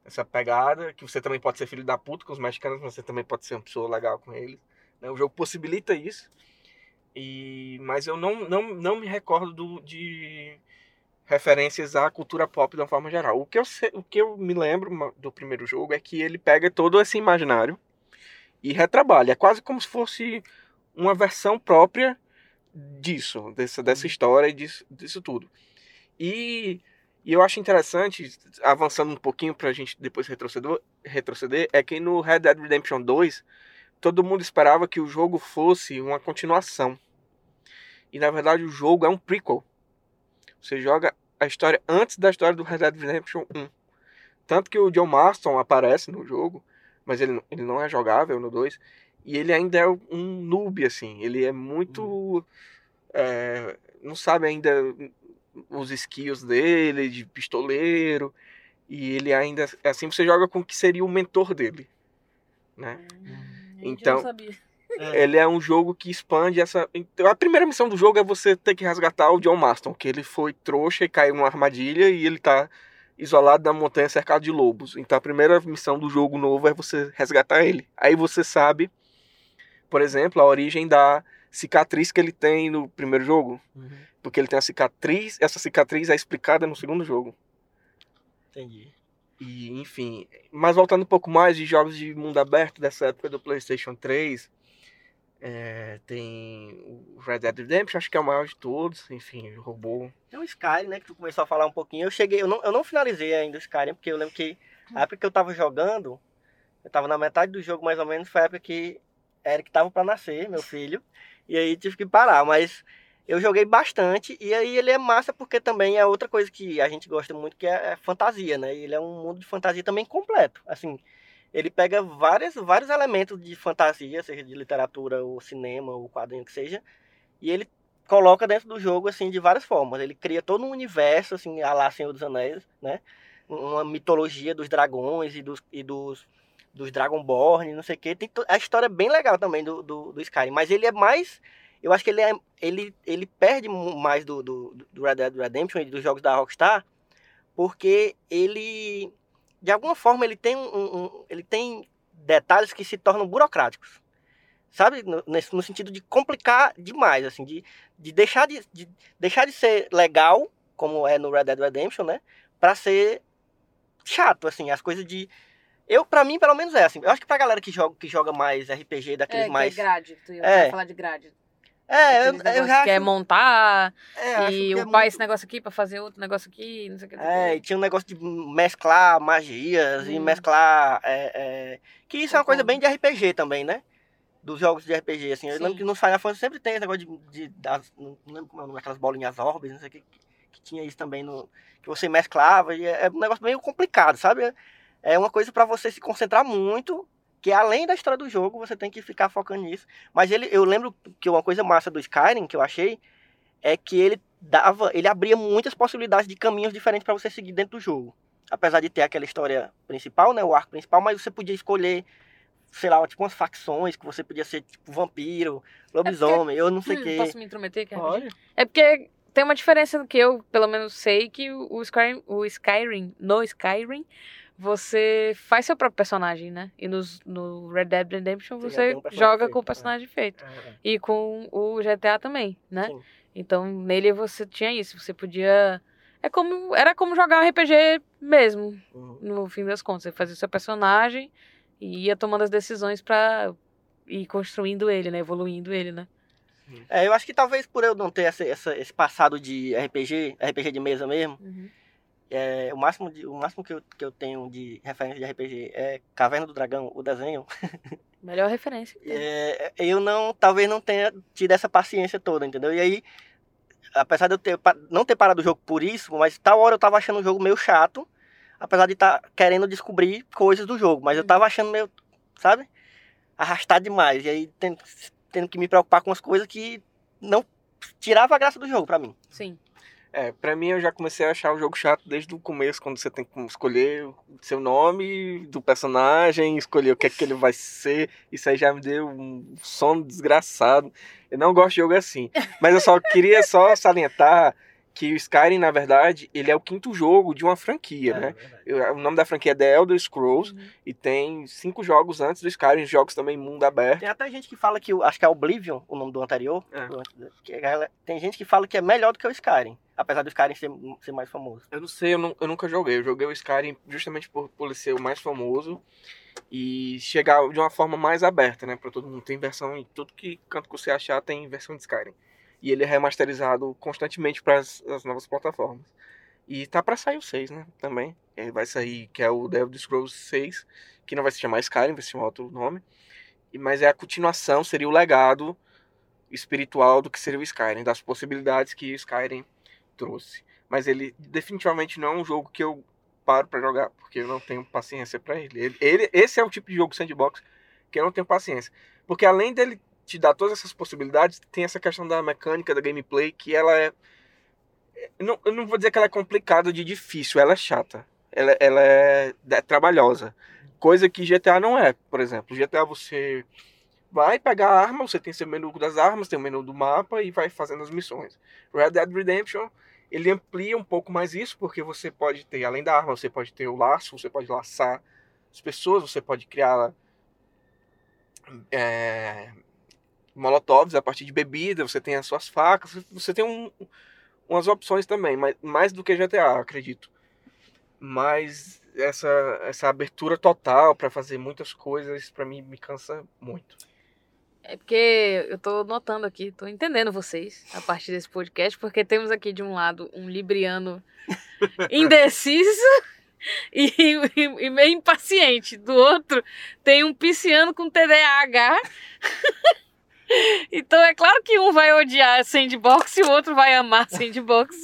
essa pegada, que você também pode ser filho da puta com os mexicanos, mas você também pode ser uma pessoa legal com eles. né? O jogo possibilita isso. E, mas eu não, não, não me recordo do- de referências à cultura pop de uma forma geral. O que eu, sei- o que eu me lembro do primeiro jogo é que ele pega todo esse imaginário e retrabalha. É quase como se fosse uma versão própria disso, dessa, dessa história e disso, disso tudo. E, e eu acho interessante, avançando um pouquinho pra gente depois retroceder, retroceder, é que no Red Dead Redemption 2, todo mundo esperava que o jogo fosse uma continuação. E na verdade o jogo é um prequel. Você joga a história antes da história do Red Dead Redemption 1. Tanto que o John Marston aparece no jogo, mas ele, ele não é jogável no 2. E ele ainda é um noob, assim. Ele é muito. é, não sabe ainda os skills dele, de pistoleiro. E ele ainda. Assim, você joga com o que seria o mentor dele. Né? Então- Eu não sabia. Ele é um jogo que expande essa. Então, a primeira missão do jogo é você ter que resgatar o John Marston, que ele foi trouxa e caiu numa armadilha e ele tá isolado na montanha cercado de lobos. Então a primeira missão do jogo novo é você resgatar ele. Aí você sabe, por exemplo, a origem da cicatriz que ele tem no primeiro jogo. Uhum, Porque ele tem a cicatriz, essa cicatriz é explicada no segundo jogo. entendi. E, enfim, mas voltando um pouco mais de jogos de mundo aberto dessa época do PlayStation 3, é, tem o Red Dead Redemption, acho que é o maior de todos, enfim, roubou. Tem o Skyrim, né, que tu começou a falar um pouquinho. Eu cheguei, eu não, eu não finalizei ainda o Skyrim, porque eu lembro que a época que eu tava jogando, eu tava na metade do jogo mais ou menos, foi a época que Eric tava pra nascer, meu filho, e aí tive que parar, mas eu joguei bastante, e aí ele é massa porque também é outra coisa que a gente gosta muito, que é, é fantasia, né, e ele é um mundo de fantasia também completo, assim, ele pega várias, vários elementos de fantasia, seja de literatura, ou cinema, ou quadrinho que seja, e ele coloca dentro do jogo, assim, de várias formas. Ele cria todo um universo, assim, a lá Senhor dos Anéis, né? Uma mitologia dos dragões e dos, e dos, dos Dragonborn, não sei o quê. Tem a história é bem legal também do, do, do Skyrim, mas ele é mais... Eu acho que ele, é, ele, ele perde mais do, do, do Red Dead Redemption e dos jogos da Rockstar, porque ele, de alguma forma, ele tem, um, um ele tem detalhes que se tornam burocráticos sabe? No, no, sentido de complicar demais, assim, de, de, deixar de, de deixar de ser legal, como é no Red Dead Redemption, né? Pra ser chato, assim, as coisas de. Eu, pra mim, pelo menos é assim. Eu acho que pra galera que joga, que joga mais RPG, daqueles é, mais. Que é grade, tu ia É. falar de grade. É, eu, eu é acho- montar é, e que é upar muito- esse negócio aqui pra fazer outro negócio aqui, não sei o que. o É, e tinha um negócio de mesclar magias e Hum. mesclar. é, é, Que isso é uma coisa bem de RPG também, né? Dos jogos de RPG, assim. Eu Sim. lembro que no Final Fantasy sempre tem esse negócio de. de das, não lembro como é o nome, aquelas bolinhas orbes, não sei o que. Que tinha isso também no. Que você mesclava. E é, é um negócio meio complicado, sabe? É- É uma coisa pra você se concentrar muito. Que além da história do jogo, você tem que ficar focando nisso. Mas ele, eu lembro que uma coisa massa do Skyrim que eu achei é que ele dava, ele abria muitas possibilidades de caminhos diferentes para você seguir dentro do jogo. Apesar de ter aquela história principal, né, o arco principal, mas você podia escolher, sei lá, tipo umas facções que você podia ser tipo vampiro, lobisomem, eu não sei o Hum, quê. Posso me intrometer aqui? Pode. rapidinho? É porque tem uma diferença que eu, pelo menos, sei que o o Skyrim, o Skyrim, no Skyrim, você faz seu próprio personagem, né? E nos, no Red Dead Redemption Você já você um joga feito, com o é. personagem feito. É, E com o GTA também, né? Sim. Então nele você tinha isso, você podia. É como. Era como jogar um RPG mesmo, uhum. no fim das contas. Você fazia seu personagem e ia tomando as decisões pra ir construindo ele, né? Evoluindo ele, né? É, eu acho que talvez por eu não ter essa, essa- esse passado de RPG, RPG de mesa mesmo, é, o máximo, de, o máximo que, eu, que eu tenho de referência de RPG é Caverna do Dragão, o desenho. Melhor referência. É, eu não, talvez não tenha tido essa paciência toda, entendeu? E aí, apesar de eu ter, não ter parado o jogo por isso, mas tal hora eu tava achando o jogo meio chato, apesar de estar querendo descobrir coisas do jogo, mas eu Uhum. tava achando meio, sabe? Arrastado demais. E aí tendo, tendo que me preocupar com as coisas que não tirava a graça do jogo pra mim. Sim. É, pra mim eu já comecei a achar o jogo chato desde o começo, quando você tem que escolher o seu nome do personagem, escolher o que é que ele vai ser. Isso aí já me deu um sono desgraçado. Eu não gosto de jogo assim. Mas eu só queria só salientar que o Skyrim, na verdade, ele é o quinto jogo de uma franquia, né? Eu- O nome da franquia é The Elder Scrolls Uhum. e tem cinco jogos antes do Skyrim, jogos também mundo aberto. Tem até gente que fala que, acho que é Oblivion, o nome do anterior. É. do- tem gente que fala que é melhor do que o Skyrim, apesar do Skyrim ser, ser mais famoso. Eu não sei, eu, nu- eu nunca joguei. Eu joguei o Skyrim justamente por, por ele ser o mais famoso e chegar de uma forma mais aberta, né? Pra todo mundo. Tem versão em tudo que canto que você achar tem versão de Skyrim. E ele é remasterizado constantemente para as novas plataformas. E tá pra sair o 6, né? Também. Ele vai sair, que é o Elder Scrolls 6, que não vai se chamar Skyrim, vai se chamar outro nome. Mas é a continuação, seria o legado espiritual do que seria o Skyrim, das possibilidades que o Skyrim trouxe. Mas ele definitivamente não é um jogo que eu paro pra jogar, porque eu não tenho paciência pra ele. Ele, ele- Esse é o tipo de jogo sandbox que eu não tenho paciência. Porque além dele te dar todas essas possibilidades, tem essa questão da mecânica, da gameplay, que ela é. Não, eu não vou dizer que ela é complicada de difícil, ela é chata. Ela, ela é, é trabalhosa. Coisa que GTA não é, por exemplo. GTA você vai pegar a arma, você tem seu menu das armas, tem o menu do mapa e vai fazendo as missões. Red Dead Redemption, ele amplia um pouco mais isso, porque você pode ter, além da arma, você pode ter o laço, você pode laçar as pessoas, você pode criar é, molotovs a partir de bebida, você tem as suas facas, você tem um- umas opções também, mas mais do que GTA, acredito. Mas essa, essa abertura total para fazer muitas coisas, para mim, me cansa muito. É porque eu tô notando aqui, tô entendendo vocês a partir desse podcast, porque temos aqui de um lado um libriano indeciso e, e- e meio impaciente. Do outro, tem um pisciano com TDAH Então é claro que um vai odiar sandbox e o outro vai amar sandbox.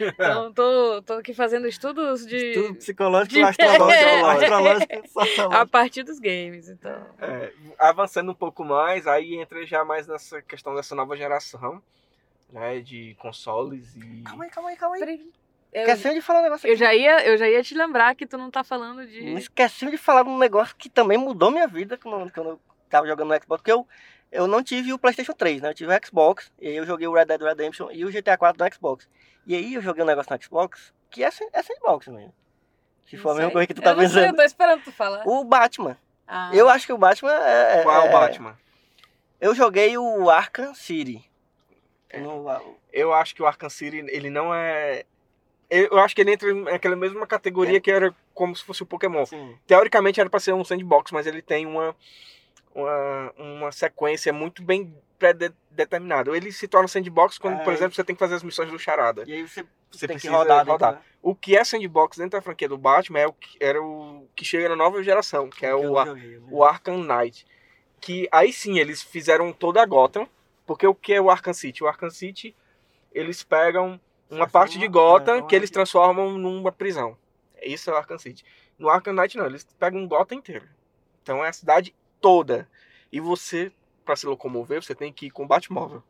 Então tô, tô aqui fazendo estudos de. Estudo psicológico, de- astrológico, astrológico, sociológico. A partir dos games, então. É, avançando um pouco mais, aí entra já mais nessa questão dessa nova geração, né, de consoles e... Calma aí, calma aí, calma aí. Peraí. Eu, Esqueceu de falar um negócio eu aqui. já ia, eu já ia te lembrar que tu não tá falando de. esqueci de falar de um negócio que também mudou minha vida quando, quando eu tava jogando no Xbox, porque eu, eu não tive o Playstation 3, né? Eu tive o Xbox, e aí eu joguei o Red Dead Redemption e o GTA 4 no Xbox. E aí eu joguei um negócio no Xbox que é, é sandbox mesmo. Se for a mesma sei. coisa que tu Eu tá não sei, pensando. eu tô esperando tu falar. O Batman. Ah. Eu acho que o Batman é. é- Qual é é- o Batman? Eu joguei o Arkham City. É. No- Eu acho que o Arkham City, ele não é... Eu acho que ele entra naquela mesma categoria que era como se fosse o Pokémon. assim, Teoricamente era pra ser um sandbox, mas ele tem uma, uma, uma sequência muito bem pré-determinada. Ele se torna sandbox quando, por É. exemplo, você tem que fazer as missões do Charada. e aí você, Você tem que rodar, dentro, rodar. né? O que é sandbox dentro da franquia do Batman é o que, era o que chega na nova geração, que é o, joguei, eu o Arkham Knight. Que aí sim, eles fizeram toda a Gotham. Porque o que é o Arkham City? O Arkham City, eles pegam uma parte de Gotham é, uma- que eles transformam numa prisão. Isso é o Arkham City. No Arkham Knight não, eles pegam Gotham inteiro. Então é a cidade toda. E você, pra se locomover, você tem que ir com o Batmóvel.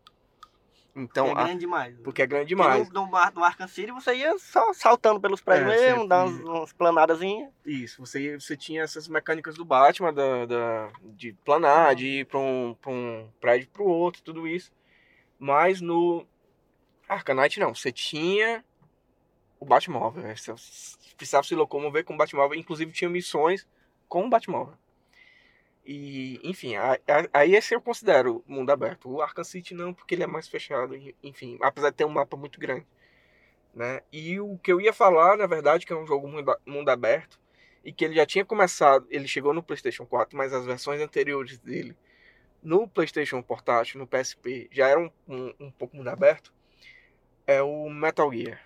Então, é a- grande demais. porque é grande Porque demais. No, no, no Arkham City você ia só saltando pelos prédios É, mesmo, dar umas, umas planadazinhas. Isso, você, você tinha essas mecânicas do Batman, da, da- de planar, de ir pra um, pra um prédio pro outro, tudo isso. Mas no Knight não, você tinha o Batmóvel. né? Você precisava se locomover com o Batmóvel, inclusive tinha missões com o Batmóvel. E, enfim, aí esse eu considero mundo aberto. O Arkham City não, porque ele é mais fechado, enfim, apesar de ter um mapa muito grande. Né? E o que eu ia falar, na verdade, que é um jogo mundo, aberto, e que ele já tinha começado, ele chegou no PlayStation 4, mas as versões anteriores dele no PlayStation Portátil, no PSP, já eram um, um pouco mundo aberto, é o Metal Gear.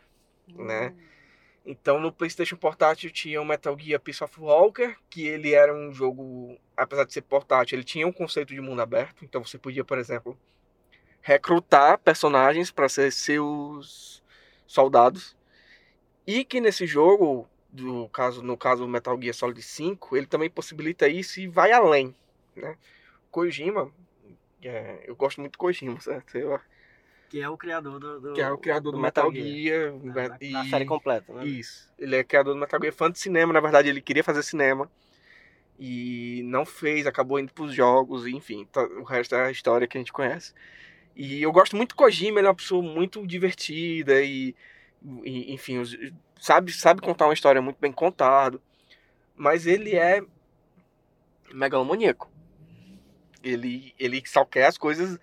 Né? Então no PlayStation Portátil tinha o Metal Gear Peace of Walker, que ele era um jogo, apesar de ser portátil, ele tinha um conceito de mundo aberto, então você podia, por exemplo, recrutar personagens para ser seus soldados. E que nesse jogo, do caso, no caso Metal Gear Solid 5, ele também possibilita isso e vai além, né? Kojima, é, eu gosto muito do Kojima, certo? Eu- Que é o criador do, do- que é o criador do, Metal, Gear, Da, da- e- da série completa, né? isso. Ele é criador do Metal Gear, fã de cinema, na verdade ele queria fazer cinema. E não fez, acabou indo pros jogos, enfim, o resto é a história que a gente conhece. E eu gosto muito do Kojima, ele é uma pessoa muito divertida e, e, enfim, sabe, sabe contar uma história muito bem contado. Mas ele é megalomaníaco. Ele, ele só quer as coisas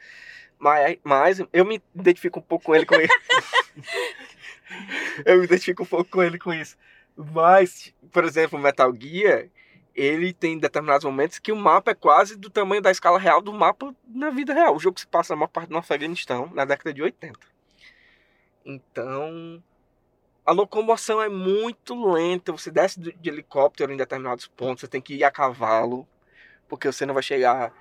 mas, mas eu me identifico um pouco com ele com isso. eu me identifico um pouco com ele com isso. Mas, por exemplo, Metal Gear, ele tem determinados momentos que o mapa é quase do tamanho da escala real do mapa na vida real. O jogo se passa na maior parte no Afeganistão, na década de 80. Então, a locomoção é muito lenta. Você desce de de helicóptero em determinados pontos, você tem que ir a cavalo, porque você não vai chegar.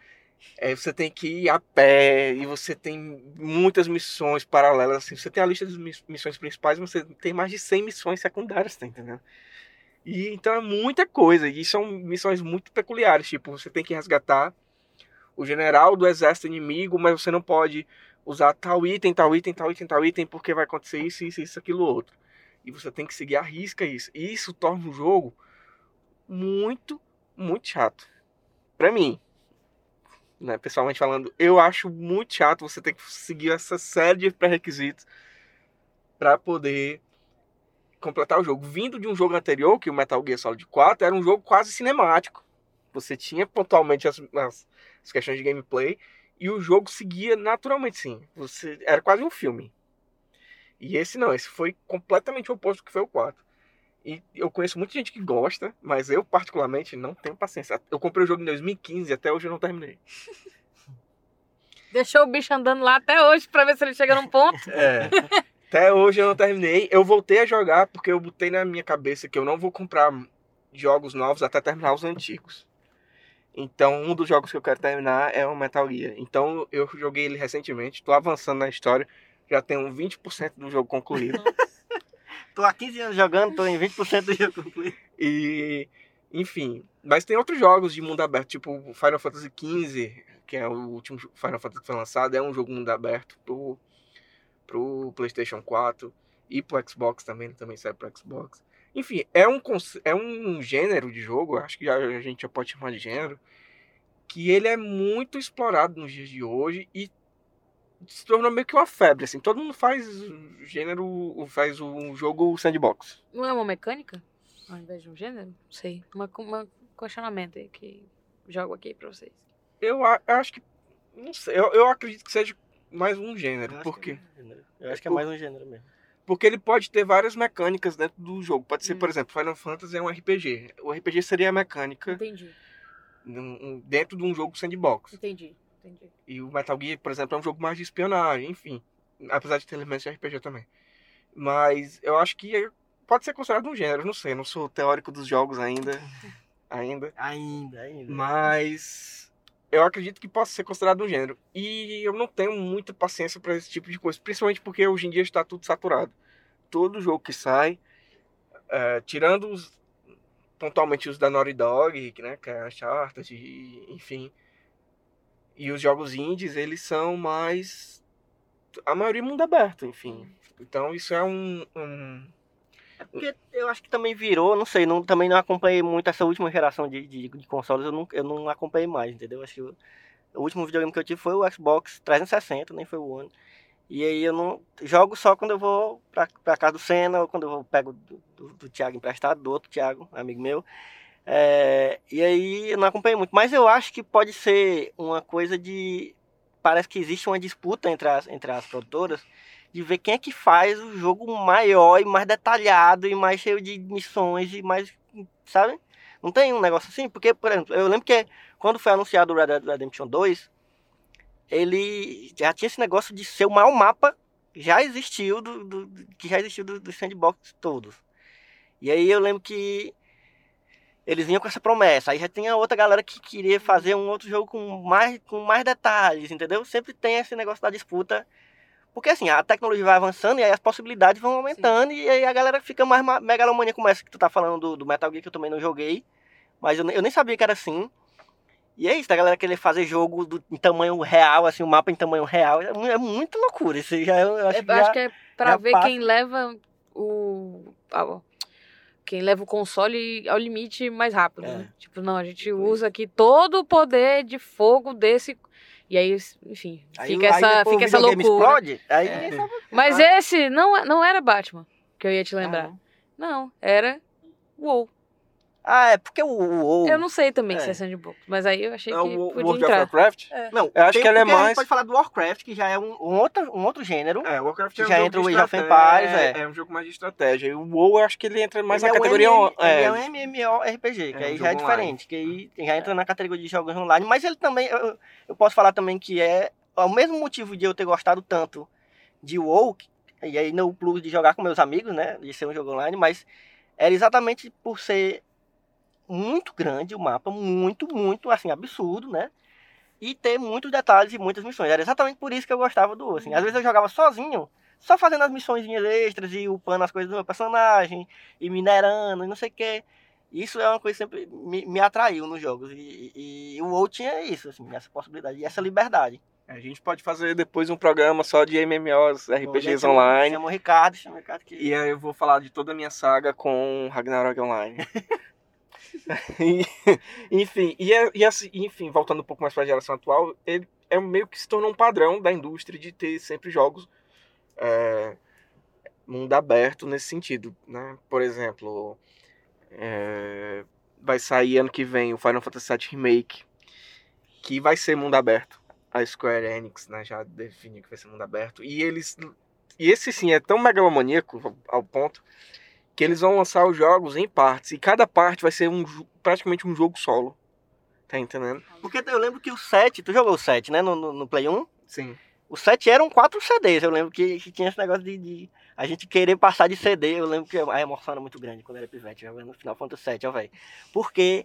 É, você tem que ir a pé e você tem muitas missões paralelas. Assim. Você tem a lista das miss- missões principais, você tem mais de 100 missões secundárias, tá entendendo? E então é muita coisa. E são missões muito peculiares. Tipo, você tem que resgatar o general do exército inimigo, mas você não pode usar tal item, tal item, tal item, tal item, porque vai acontecer isso, isso, isso, aquilo, outro. E você tem que seguir a risca isso. E isso torna o jogo muito, muito chato. Pra mim. Né, pessoalmente falando, eu acho muito chato você ter que seguir essa série de pré-requisitos para poder completar o jogo. Vindo de um jogo anterior, que o Metal Gear Solid 4, era um jogo quase cinemático. Você tinha pontualmente as, as, as questões de gameplay e o jogo seguia naturalmente sim. Você era quase um filme. E esse não, esse foi completamente oposto do que foi o 4. E eu conheço muita gente que gosta, mas eu particularmente não tenho paciência. Eu comprei o jogo em 2015 e até hoje eu não terminei. Deixou o bicho andando lá até hoje pra ver se ele chega num ponto. É. Até hoje eu não terminei. Eu voltei a jogar porque eu botei na minha cabeça que eu não vou comprar jogos novos até terminar os antigos. Então, um dos jogos que eu quero terminar é o Metal Gear. Então, eu joguei ele recentemente, tô avançando na história, já tenho 20% do jogo concluído. Tô há 15 anos jogando, tô em 20% do jogo. E, enfim, mas tem outros jogos de mundo aberto, tipo Final Fantasy XV, que é o último Final Fantasy que foi lançado, é um jogo mundo aberto pro, pro PlayStation 4 e pro Xbox também, também sai pro Xbox. Enfim, é um, é um gênero de jogo, acho que já, a gente já pode chamar de gênero, que ele é muito explorado nos dias de hoje e se tornou meio que uma febre, assim. Todo mundo faz gênero, faz um jogo sandbox. Não é uma mecânica? Ao invés de um gênero? Não sei. Uma, uma questionamento aí que jogo aqui pra vocês. Eu, eu acho que. Não sei. Eu, eu acredito que seja mais um gênero. Eu porque. É um eu acho que é mais um gênero mesmo. Porque ele pode ter várias mecânicas dentro do jogo. Pode ser, hum. por exemplo, Final Fantasy é um RPG. O RPG seria a mecânica. Entendi. Dentro de um jogo sandbox. Entendi, entendi. E o Metal Gear, por exemplo, é um jogo mais de espionagem, enfim. Apesar de ter elementos de RPG também. Mas eu acho que pode ser considerado um gênero, não sei. Não sou teórico dos jogos ainda. ainda. Ainda, ainda. Mas eu acredito que possa ser considerado um gênero. E eu não tenho muita paciência para esse tipo de coisa, principalmente porque hoje em dia está tudo saturado. Todo jogo que sai, é, tirando os, pontualmente os da Naughty Dog, né, que é a Charter, enfim, e os jogos indies, eles são mais a maioria mundo aberto, enfim. Então isso é um, um é porque eu acho que também virou, não sei, não, também não acompanhei muito essa última geração de, de, de consoles, eu não, eu não acompanhei mais, entendeu? Acho que o, o último videogame que eu tive foi o Xbox 360, nem foi o One. E aí eu não jogo só quando eu vou pra, pra casa do Senna, ou quando eu vou, pego do, do, do Thiago emprestado, do outro Thiago, amigo meu. É, e aí eu não acompanhei muito. Mas eu acho que pode ser uma coisa de. Parece que existe uma disputa entre as, entre as produtoras de ver quem é que faz o jogo maior e mais detalhado e mais cheio de missões e mais, sabe? Não tem um negócio assim? Porque, por exemplo, eu lembro que quando foi anunciado o Red Dead Redemption 2, ele já tinha esse negócio de ser o maior mapa já existiu do, do, que já existiu dos do sandbox todos. E aí eu lembro que eles vinham com essa promessa. Aí já tinha outra galera que queria fazer um outro jogo com mais, com mais detalhes, entendeu? Sempre tem esse negócio da disputa porque assim, a tecnologia vai avançando e aí as possibilidades vão aumentando Sim. e aí a galera fica mais megalomania como essa que tu tá falando do, do Metal Gear que eu também não joguei. Mas eu, eu, nem sabia que era assim. E é isso, a galera querer fazer jogo do, em tamanho real, assim, o mapa em tamanho real. É, é muita loucura. Isso já, eu acho, é, que, já, acho que é pra ver passa. quem leva o. quem leva o console ao limite mais rápido, é. né? Tipo, não, a gente usa aqui todo o poder de fogo desse e aí, enfim, aí, fica, aí essa, fica essa loucura. Explode, aí é. Mas esse não, não era Batman, que eu ia te lembrar. Ah. Não, era WoW. Ah, é porque o WoW... Eu não sei também é. se é sandbox, mas aí eu achei que o, podia World entrar. of Warcraft? É. Não, eu acho que ele é mais... A gente pode falar do Warcraft, que já é um, um, outro, um outro gênero. É, o Warcraft que é um já jogo entra o Age of Empires, é. é. um jogo mais de estratégia. E o WoW, eu acho que ele entra mais ele na é categoria... Um é, é um MMORPG, que aí já é diferente, que aí já entra na categoria de jogos online, mas ele também... Eu, eu posso falar também que é o mesmo motivo de eu ter gostado tanto de WoW, e aí no plus de jogar com meus amigos, né, de ser um jogo online, mas era exatamente por ser muito grande o mapa, muito, muito, assim, absurdo, né? E ter muitos detalhes e muitas missões. Era exatamente por isso que eu gostava do assim. Às vezes eu jogava sozinho, só fazendo as missões extras e upando as coisas do meu personagem, e minerando, e não sei o que. Isso é uma coisa que sempre me, me atraiu nos jogos. E, e, e o WoW tinha isso, assim, essa possibilidade, e essa liberdade. A gente pode fazer depois um programa só de MMOs, RPGs Bom, online. Chama o Ricardo, chama o Ricardo que... E aí eu vou falar de toda a minha saga com Ragnarok Online. enfim, e, é, e assim, enfim, voltando um pouco mais para a geração atual, ele é meio que se tornou um padrão da indústria de ter sempre jogos é, mundo aberto nesse sentido, né? Por exemplo, é, vai sair ano que vem o Final Fantasy VII Remake, que vai ser mundo aberto a Square Enix né, já definiu que vai ser mundo aberto. E eles. E esse sim é tão megalomaníaco ao ponto que eles vão lançar os jogos em partes. E cada parte vai ser um, praticamente um jogo solo. Tá entendendo? Porque eu lembro que o 7, tu jogou o 7, né? No, no, no Play 1? Sim. O 7 eram quatro CDs. Eu lembro que, que tinha esse negócio de, de, a gente querer passar de CD. Eu lembro que a emoção era muito grande quando era pivete, jogando no Final Fantasy 7, ó, velho. Porque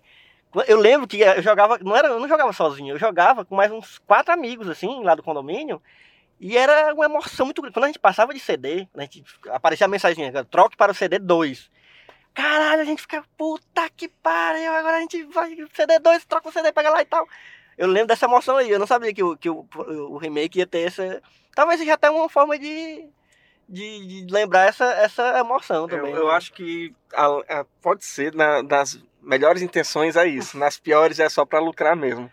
Eu lembro que eu jogava, não era, eu não jogava sozinho, eu jogava com mais uns quatro amigos, assim, lá do condomínio. E era uma emoção muito grande. Quando a gente passava de CD, a gente aparecia a mensagem, troque para o CD 2. Caralho, a gente fica, puta que pariu, agora a gente vai, CD 2, troca o CD, pega lá e tal. Eu lembro dessa emoção aí, eu não sabia que o, que o, o remake ia ter essa. Talvez seja até uma forma de, de, de lembrar essa, essa emoção também. Eu, eu acho que a, a, pode ser na, nas melhores intenções é isso, nas piores é só para lucrar mesmo.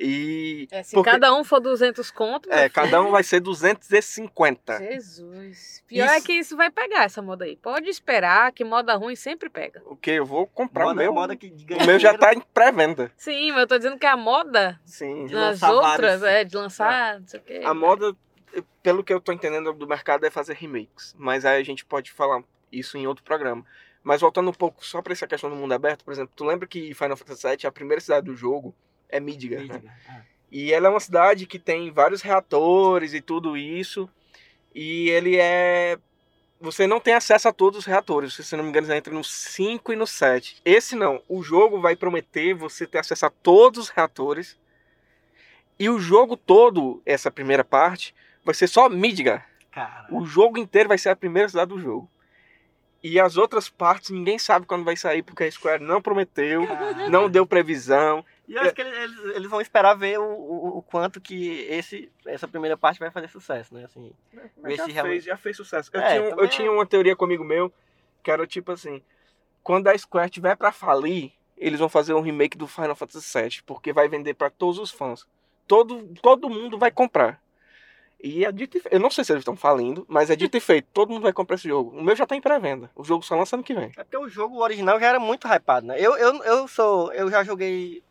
E é, se porque... cada um for 200 conto. É, cada um vai ser 250. Jesus. Pior isso... é que isso vai pegar essa moda aí. Pode esperar que moda ruim sempre pega. O que? Eu vou comprar moda, o meu. Moda que o meu já tá em pré-venda. Sim, mas eu tô dizendo que a moda Sim, nas outras, vários. é, de lançar, é. não sei o quê. A moda, pelo que eu tô entendendo do mercado, é fazer remakes. Mas aí a gente pode falar isso em outro programa. Mas voltando um pouco só para essa questão do mundo aberto, por exemplo, tu lembra que Final Fantasy VII, a primeira cidade do jogo, é Midgar. Midgar. Né? Ah. E ela é uma cidade que tem vários reatores e tudo isso. E ele é. Você não tem acesso a todos os reatores. Se não me engano, entra no 5 e no 7. Esse não. O jogo vai prometer você ter acesso a todos os reatores. E o jogo todo, essa primeira parte, vai ser só Midgar. O jogo inteiro vai ser a primeira cidade do jogo. E as outras partes ninguém sabe quando vai sair, porque a Square não prometeu, Caramba. não deu previsão. E eu acho que eles, eles vão esperar ver o, o, o, quanto que esse, essa primeira parte vai fazer sucesso, né? Assim, Mas já, fez, realmente... já fez sucesso. Eu, é, tinha, eu tinha uma teoria comigo meu, que era tipo assim, quando a Square tiver para falir, eles vão fazer um remake do Final Fantasy VII, porque vai vender para todos os fãs. Todo, todo mundo vai comprar. E é dito e feito. Eu não sei se eles estão falindo, mas é dito e feito. Todo mundo vai comprar esse jogo. O meu já tá em pré-venda. O jogo só lança ano que vem. É porque o jogo original já era muito hypado, né? Eu, eu, eu sou. Eu já joguei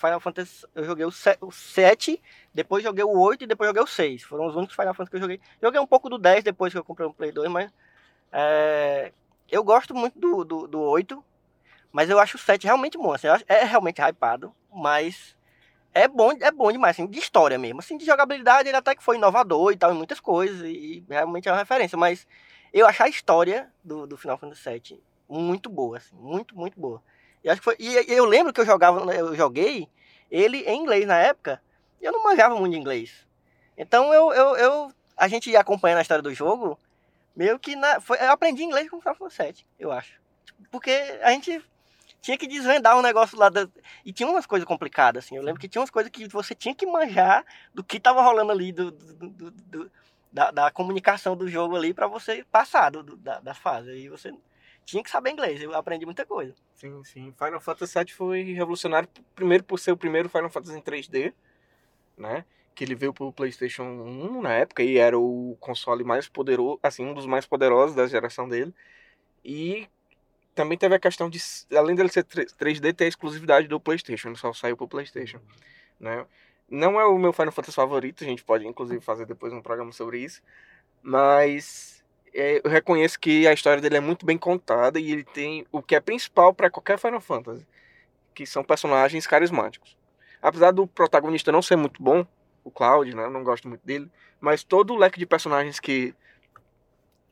Final Fantasy. Eu joguei o, 7, depois joguei o 8 e depois joguei o 6. Foram os únicos Final Fantasy que eu joguei. Joguei um pouco do 10 depois que eu comprei um Play 2, mas. É, eu gosto muito do, do, do 8. Mas eu acho o 7 realmente bom. Assim, é realmente hypado, mas é bom, é bom demais, assim, de história mesmo. Assim, de jogabilidade, ele até que foi inovador e tal, em muitas coisas, e realmente é uma referência. Mas eu achei a história do, do Final Fantasy VII muito boa, assim, muito, muito boa. E, acho que foi, e eu lembro que eu jogava, eu joguei ele em inglês na época, e eu não manjava muito de inglês. Então eu, eu, eu a gente ia acompanhando a história do jogo, meio que na, foi, eu aprendi inglês com o Final Fantasy VII, eu acho. Porque a gente tinha que desvendar um negócio lá. Da... E tinha umas coisas complicadas, assim. Eu lembro que tinha umas coisas que você tinha que manjar do que tava rolando ali, do, do, do, da, da, comunicação do jogo ali para você passar da, das fases. E você tinha que saber inglês. Eu aprendi muita coisa. Sim, sim. Final Fantasy VII foi revolucionário, primeiro por ser o primeiro Final Fantasy em 3D, né? Que ele veio pro PlayStation 1 na época e era o console mais poderoso, assim, um dos mais poderosos da geração dele. E também teve a questão de, além dele ser 3D, ter a exclusividade do PlayStation, só saiu pro PlayStation, né? Não é o meu Final Fantasy favorito, a gente pode inclusive fazer depois um programa sobre isso, mas é, eu reconheço que a história dele é muito bem contada e ele tem o que é principal para qualquer Final Fantasy, que são personagens carismáticos. Apesar do protagonista não ser muito bom, o Cloud, né? Eu não gosto muito dele, mas todo o leque de personagens que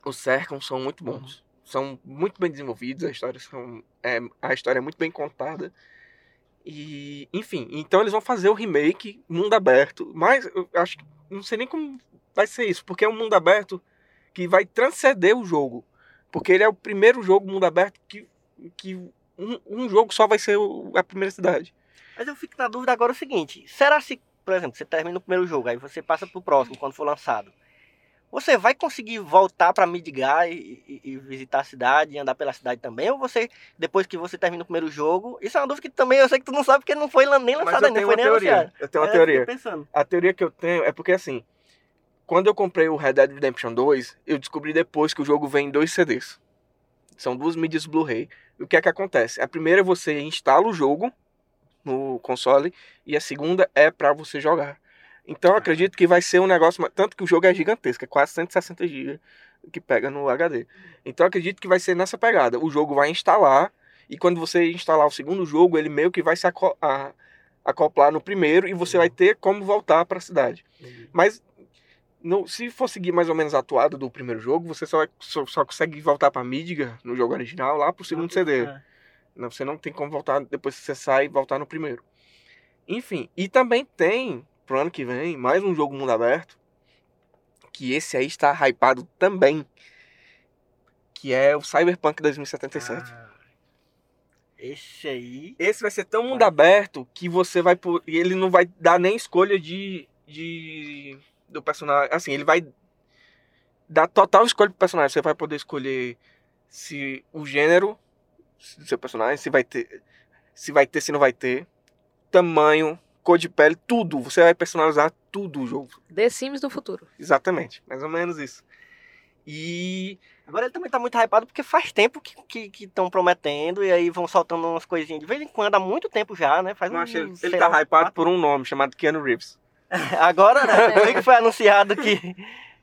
o cercam são muito bons são muito bem desenvolvidos, a história, são, é, a história é muito bem contada. E, enfim, então eles vão fazer o remake mundo aberto, mas eu acho que não sei nem como vai ser isso, porque é um mundo aberto que vai transcender o jogo. Porque ele é o primeiro jogo mundo aberto que, que um, um jogo só vai ser o, a primeira cidade. Mas eu fico na dúvida agora o seguinte: será se, por exemplo, você termina o primeiro jogo, aí você passa pro próximo quando for lançado? você vai conseguir voltar para Midgar e, e, e, visitar a cidade e andar pela cidade também? Ou você, depois que você termina o primeiro jogo, isso é uma dúvida que também eu sei que tu não sabe porque não foi nem lançado ainda, foi nem teoria. anunciado. Eu tenho uma é, teoria. A teoria que eu tenho é porque assim, quando eu comprei o Red Dead Redemption 2, eu descobri depois que o jogo vem em dois CDs. São duas mídias Blu-ray. O que é que acontece? A primeira você instala o jogo no console e a segunda é para você jogar. Então eu acredito que vai ser um negócio. Tanto que o jogo é gigantesco, é quase 160 GB que pega no HD. Então eu acredito que vai ser nessa pegada. O jogo vai instalar, e quando você instalar o segundo jogo, ele meio que vai se acoplar no primeiro e você vai ter como voltar para a cidade. Mas no, se for seguir mais ou menos atuado do primeiro jogo, você só, só, só consegue voltar para Midgar no jogo original lá pro segundo CD. É. Você não tem como voltar depois que você sai e voltar no primeiro. Enfim, e também tem, pro ano que vem, mais um jogo mundo aberto. Que esse aí está hypado também. Que é o Cyberpunk 2077. Ah, esse aí. Esse vai ser tão mundo aberto que você vai. Ele não vai dar nem escolha de. de do personagem. Assim, ele vai dar total escolha pro personagem. Você vai poder escolher se o gênero do seu personagem, se vai ter. Se vai ter, se não vai ter tamanho, cor de pele, tudo. Você vai personalizar tudo o jogo. The Sims do futuro. Exatamente, mais ou menos isso. E. Agora ele também tá muito hypado porque faz tempo que estão que, prometendo e aí vão soltando umas coisinhas de vez em quando, há muito tempo já, né? Faz um, ele, ele tá lá, hypado quatro... por um nome chamado Keanu Reeves. Agora, né? que foi anunciado que.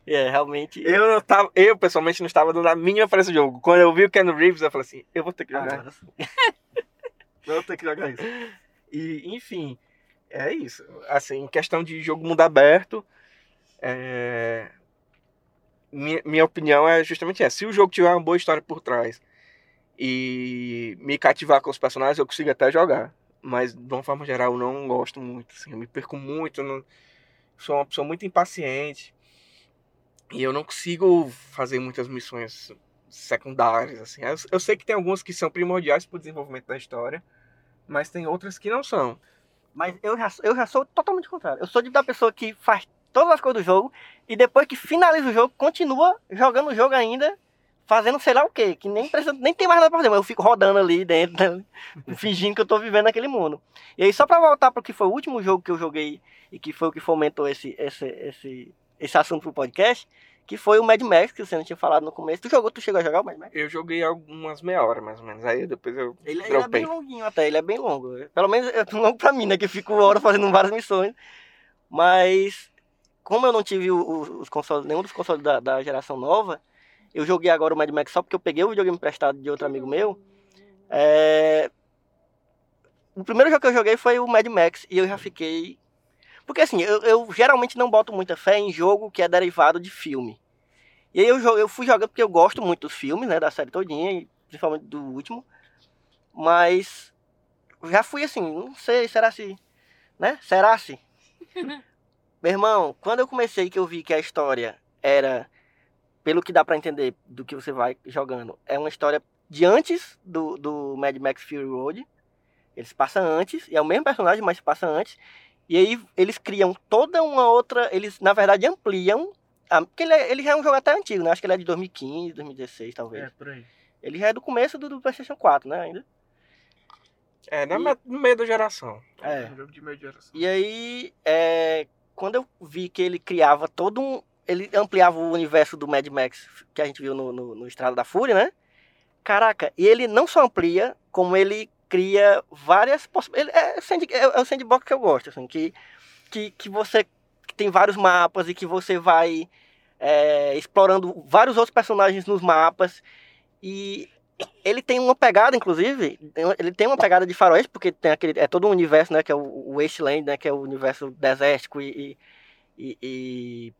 É, realmente. Eu não tava, eu pessoalmente não estava dando a mínima para esse jogo. Quando eu vi o Keanu Reeves, eu falei assim: eu vou ter que jogar. Agora, eu vou ter que jogar isso. E, enfim, é isso. Assim, em questão de jogo mundo aberto, é... minha, minha opinião é justamente essa. Se o jogo tiver uma boa história por trás e me cativar com os personagens, eu consigo até jogar. Mas, de uma forma geral, eu não gosto muito. Assim, eu me perco muito. Não... Sou uma pessoa muito impaciente. E eu não consigo fazer muitas missões secundárias. Assim. Eu, eu sei que tem algumas que são primordiais para o desenvolvimento da história mas tem outras que não são. Mas eu já, eu já sou totalmente contrário. Eu sou de da pessoa que faz todas as coisas do jogo e depois que finaliza o jogo, continua jogando o jogo ainda, fazendo sei lá o quê, que nem, precisa, nem tem mais nada pra fazer, mas eu fico rodando ali dentro, fingindo que eu tô vivendo naquele mundo. E aí, só pra voltar pro que foi o último jogo que eu joguei e que foi o que fomentou esse, esse, esse, esse assunto pro podcast, que foi o Mad Max, que você não tinha falado no começo. Tu jogou, tu chegou a jogar o Mad Max? Eu joguei algumas meia hora, mais ou menos. Aí depois eu ele, ele é bem longuinho até, ele é bem longo. Pelo menos é longo pra mim, né, que eu fico hora fazendo várias missões. Mas, como eu não tive os consoles, nenhum dos consoles da, da geração nova, eu joguei agora o Mad Max só porque eu peguei o videogame emprestado de outro amigo meu. É... O primeiro jogo que eu joguei foi o Mad Max e eu já fiquei porque assim, eu, eu, geralmente não boto muita fé em jogo que é derivado de filme. E aí eu, eu fui jogando porque eu gosto muito dos filmes, né? Da série todinha, principalmente do último. Mas já fui assim, não sei, será se. Né? Será se? Meu irmão, quando eu comecei que eu vi que a história era, pelo que dá para entender do que você vai jogando, é uma história de antes do, do Mad Max Fury Road. Ele se passa antes, e é o mesmo personagem, mas se passa antes. E aí eles criam toda uma outra. Eles, na verdade, ampliam. A, porque ele, é, ele já é um jogo até antigo, né? Acho que ele é de 2015, 2016, talvez. É, por aí. Ele já é do começo do, do PlayStation 4, né? Ainda. É, no, e, no meio da geração. É. é um jogo de meio de geração. E aí, é, quando eu vi que ele criava todo um. Ele ampliava o universo do Mad Max que a gente viu no, no, no Estrada da Fúria, né? Caraca, e ele não só amplia, como ele cria várias possibilidades. É, é, é, o sandbox que eu gosto, assim, que, que, que você tem vários mapas e que você vai é, explorando vários outros personagens nos mapas. E ele tem uma pegada, inclusive, ele tem uma pegada de faroeste, porque tem aquele, é todo um universo, né, que é o, o Wasteland, né, que é o universo desértico e, e, e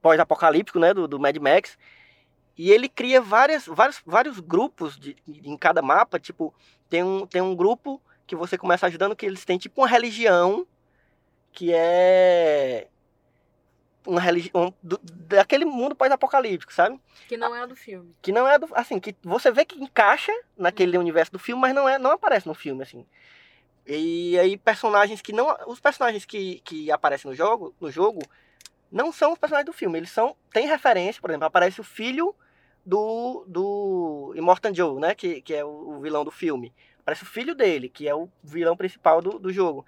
pós-apocalíptico, né, do, do Mad Max. E ele cria várias, vários, vários grupos de, em cada mapa, tipo, tem um, tem um grupo que você começa ajudando que eles têm tipo uma religião que é uma religião do, daquele mundo pós-apocalíptico, sabe? Que não é do filme. Que não é do, assim, que você vê que encaixa naquele uhum. universo do filme, mas não é, não aparece no filme assim. E aí personagens que não, os personagens que, que aparecem no jogo, no jogo, não são os personagens do filme, eles são tem referência, por exemplo, aparece o filho do, do Immortan Joe, né? Que, que é o, o, vilão do filme. Parece o filho dele, que é o vilão principal do, do jogo.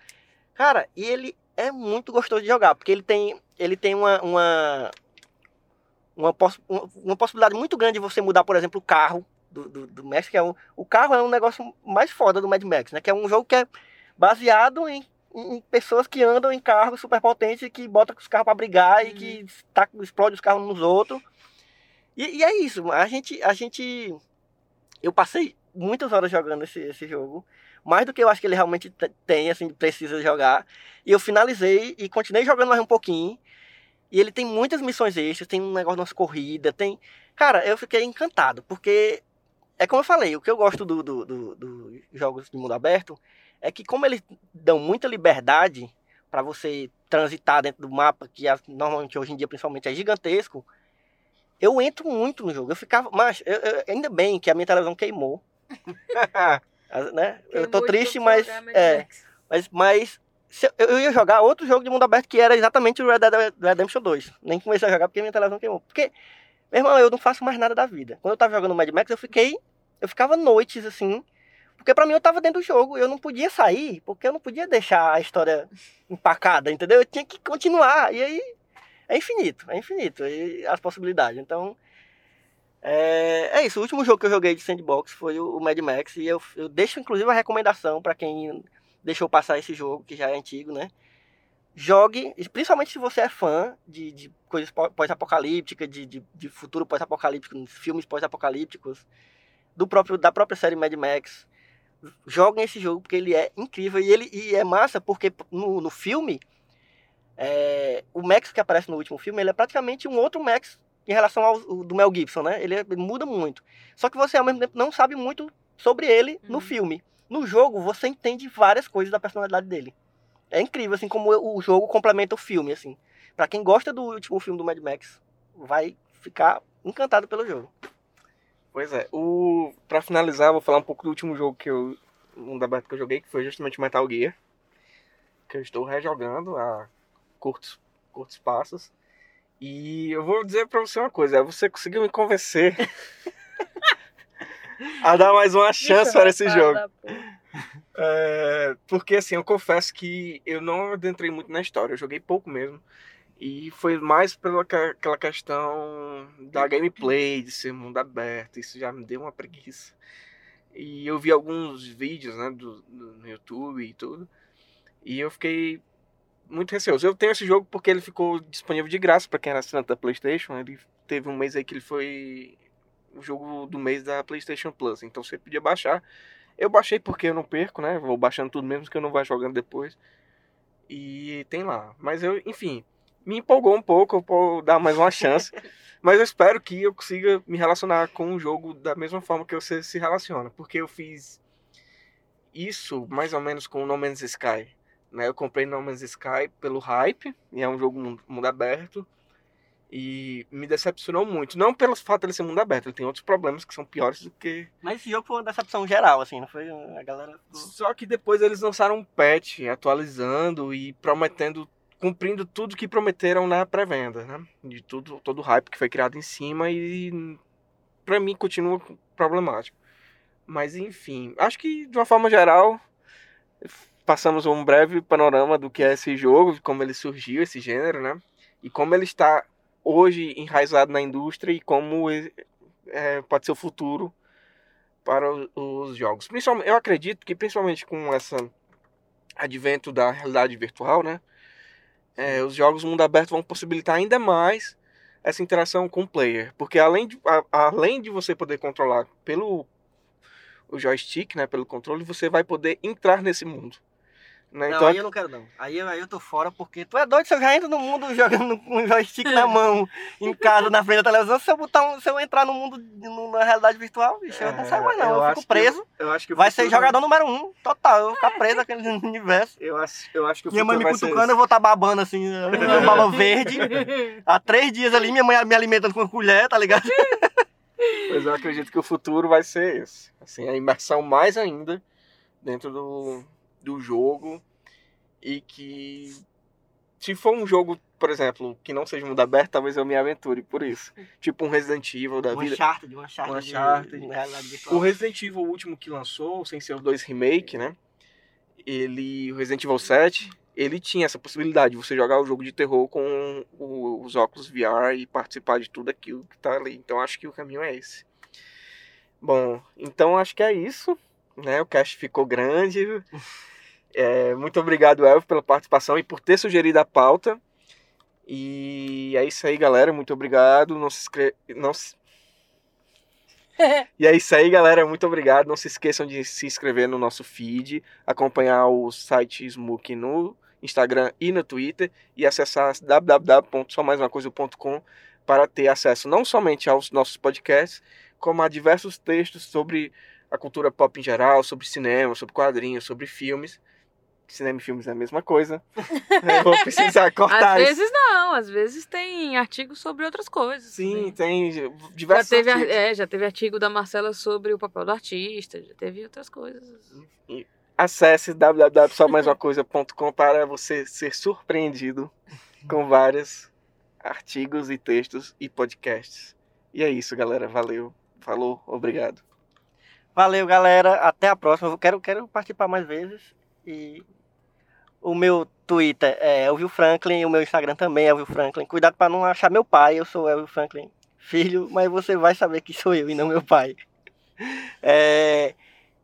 Cara, e ele é muito gostoso de jogar, porque ele tem, ele tem uma, uma, uma, poss uma possibilidade muito grande de você mudar, por exemplo, o carro do, do, do Max, que é um, o carro é um negócio mais foda do Mad Max, né? Que é um jogo que é baseado em, em pessoas que andam em carros super potentes, que botam os carros para brigar uhum. e que tá, explode os carros nos outros. E, e, é isso, a gente, a gente. Eu passei muitas horas jogando esse, esse jogo. Mais do que eu acho que ele realmente tem, assim, precisa jogar. E eu finalizei e continuei jogando mais um pouquinho. E ele tem muitas missões extras, tem um negócio de corrida, tem. Cara, eu fiquei encantado, porque é como eu falei, o que eu gosto dos do, do, do jogos de mundo aberto é que como eles dão muita liberdade para você transitar dentro do mapa, que normalmente hoje em dia principalmente é gigantesco, eu entro muito no jogo. Eu ficava, mas eu, eu, ainda bem que a minha televisão queimou. né? eu tô triste, mas é, mas mas eu, eu ia jogar outro jogo de mundo aberto que era exatamente o Red Dead Redemption 2. Nem comecei a jogar porque a minha televisão queimou. Porque meu irmão, eu não faço mais nada da vida. Quando eu tava jogando Mad Max, eu fiquei eu ficava noites assim, porque para mim eu tava dentro do jogo, eu não podia sair, porque eu não podia deixar a história empacada, entendeu? Eu tinha que continuar. E aí é infinito, é infinito as possibilidades. Então, é, é, isso. O último jogo que eu joguei de sandbox foi o, Mad Max e eu, eu deixo inclusive a recomendação para quem deixou passar esse jogo, que já é antigo, né? Jogue, principalmente se você é fã de, de coisas pós-apocalípticas, de, de, de futuro pós-apocalíptico, filmes pós-apocalípticos do próprio da própria série Mad Max. Joguem esse jogo porque ele é incrível e ele e é massa porque no, no filme é, o Max que aparece no último filme ele é praticamente um outro Max em relação ao do Mel Gibson, né? Ele, é, ele muda muito. Só que você ao mesmo tempo não sabe muito sobre ele uhum. no filme. No jogo você entende várias coisas da personalidade dele. É incrível assim como o jogo complementa o filme assim. Para quem gosta do último filme do Mad Max, vai ficar encantado pelo jogo. Pois é. O... Pra finalizar, vou falar um pouco do último jogo que eu. Mundo aberto que eu joguei, que foi justamente Metal Gear. Que eu estou rejogando a curtos, curtos passos. E eu vou dizer pra você uma coisa, você conseguiu me convencer a dar mais uma chance para esse jogo. É, porque assim, eu confesso que eu não adentrei muito na história, eu joguei pouco mesmo. E foi mais pela aquela questão da gameplay, de ser mundo aberto. Isso já me deu uma preguiça. E eu vi alguns vídeos né, do, do, no YouTube e tudo. E eu fiquei muito receoso. Eu tenho esse jogo porque ele ficou disponível de graça para quem era assinante da PlayStation. Ele teve um mês aí que ele foi o jogo do mês da PlayStation Plus. Então você podia baixar. Eu baixei porque eu não perco, né? Vou baixando tudo mesmo que eu não vá jogando depois. E tem lá. Mas eu, enfim, me empolgou um pouco, eu vou dar mais uma chance. mas eu espero que eu consiga me relacionar com o jogo da mesma forma que você se relaciona. Porque eu fiz isso mais ou menos com No Man's Sky. Né? Eu comprei No Man's Sky pelo hype, e é um jogo mundo aberto. E me decepcionou muito. Não pelo fato de ser mundo aberto, ele tem outros problemas que são piores do que. Mas esse jogo foi uma decepção geral, assim, não foi? A galera. Só que depois eles lançaram um patch atualizando e prometendo cumprindo tudo que prometeram na pré-venda, né? De tudo, todo o hype que foi criado em cima e para mim continua problemático. Mas enfim, acho que de uma forma geral passamos um breve panorama do que é esse jogo, como ele surgiu, esse gênero, né? E como ele está hoje enraizado na indústria e como é, pode ser o futuro para os jogos. Principalmente, eu acredito que principalmente com essa advento da realidade virtual, né? É, os jogos mundo aberto vão possibilitar ainda mais essa interação com o player. Porque além de, a, além de você poder controlar pelo o joystick, né, pelo controle, você vai poder entrar nesse mundo. Né? Não, então, aí eu não quero não. Aí, aí eu tô fora porque tu é doido, você já entra no mundo jogando com um joystick na mão, em casa, na frente da televisão. Se eu botar um, se eu entrar no mundo na realidade virtual, bicho, é, eu não saio mais não. Eu, eu fico preso. Eu, eu, acho que vai ser jogador número um, total. Eu vou ficar preso naquele universo. Eu acho, eu acho que Minha mãe me cutucando, eu vou estar tá babando assim, baba verde. Há três dias ali, minha mãe me alimentando com colher, tá ligado? Pois eu acredito que o futuro vai ser esse. Assim, a imersão mais ainda dentro do, do jogo e que se for um jogo, por exemplo, que não seja mundo aberto, talvez eu me aventure por isso. Tipo um Resident Evil da um vida. Uncharted, um Uncharted, um Uncharted. De, de o Resident Evil último que lançou, sem ser os dois remake, né? Ele, o Resident Evil 7, ele tinha essa possibilidade de você jogar o jogo de terror com os óculos VR e participar de tudo aquilo que tá ali. Então acho que o caminho é esse. Bom, então acho que é isso, né? O cast ficou grande. É, muito obrigado, Elvio, pela participação e por ter sugerido a pauta. E é isso aí, galera. Muito obrigado. Não se inscreve. Não se... e é isso aí, galera. Muito obrigado. Não se esqueçam de se inscrever no nosso feed, acompanhar o site Smook no Instagram e no Twitter e acessar www.somaismacoisa.com para ter acesso não somente aos nossos podcasts, como há diversos textos sobre a cultura pop em geral, sobre cinema, sobre quadrinhos, sobre filmes. Cinema e filmes é a mesma coisa. Eu vou precisar cortar Às isso. vezes não, às vezes tem artigos sobre outras coisas. Sim, né? tem Já diversos teve, ar- artigos. é, já teve artigo da Marcela sobre o papel do artista, já teve outras coisas. Acesse www.somaisumacoisa.com para você ser surpreendido com vários artigos e textos e podcasts. E é isso, galera. Valeu. Falou. Obrigado. Valeu, galera. Até a próxima. Eu quero, quero participar mais vezes. E o meu Twitter é Elvio Franklin. O meu Instagram também é Elvio Franklin. Cuidado para não achar meu pai. Eu sou Elvio Franklin, filho. Mas você vai saber que sou eu e não meu pai. É,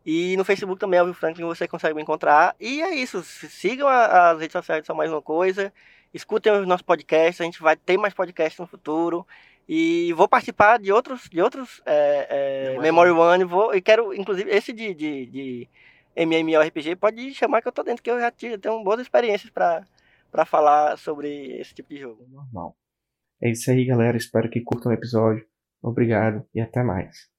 e no Facebook também, Elvio Franklin, você consegue me encontrar. E é isso. Sigam a- as redes sociais Só Mais Uma Coisa. Escutem os nossos podcasts. A gente vai ter mais podcasts no futuro. E vou participar de outros, de outros é, é, Memory Memory One. Vou, e quero, inclusive, esse de, de, de MMORPG, pode chamar que eu tô dentro, que eu já tenho boas experiências para falar sobre esse tipo de jogo. Normal. É isso aí, galera. Espero que curtam o episódio. Obrigado e até mais.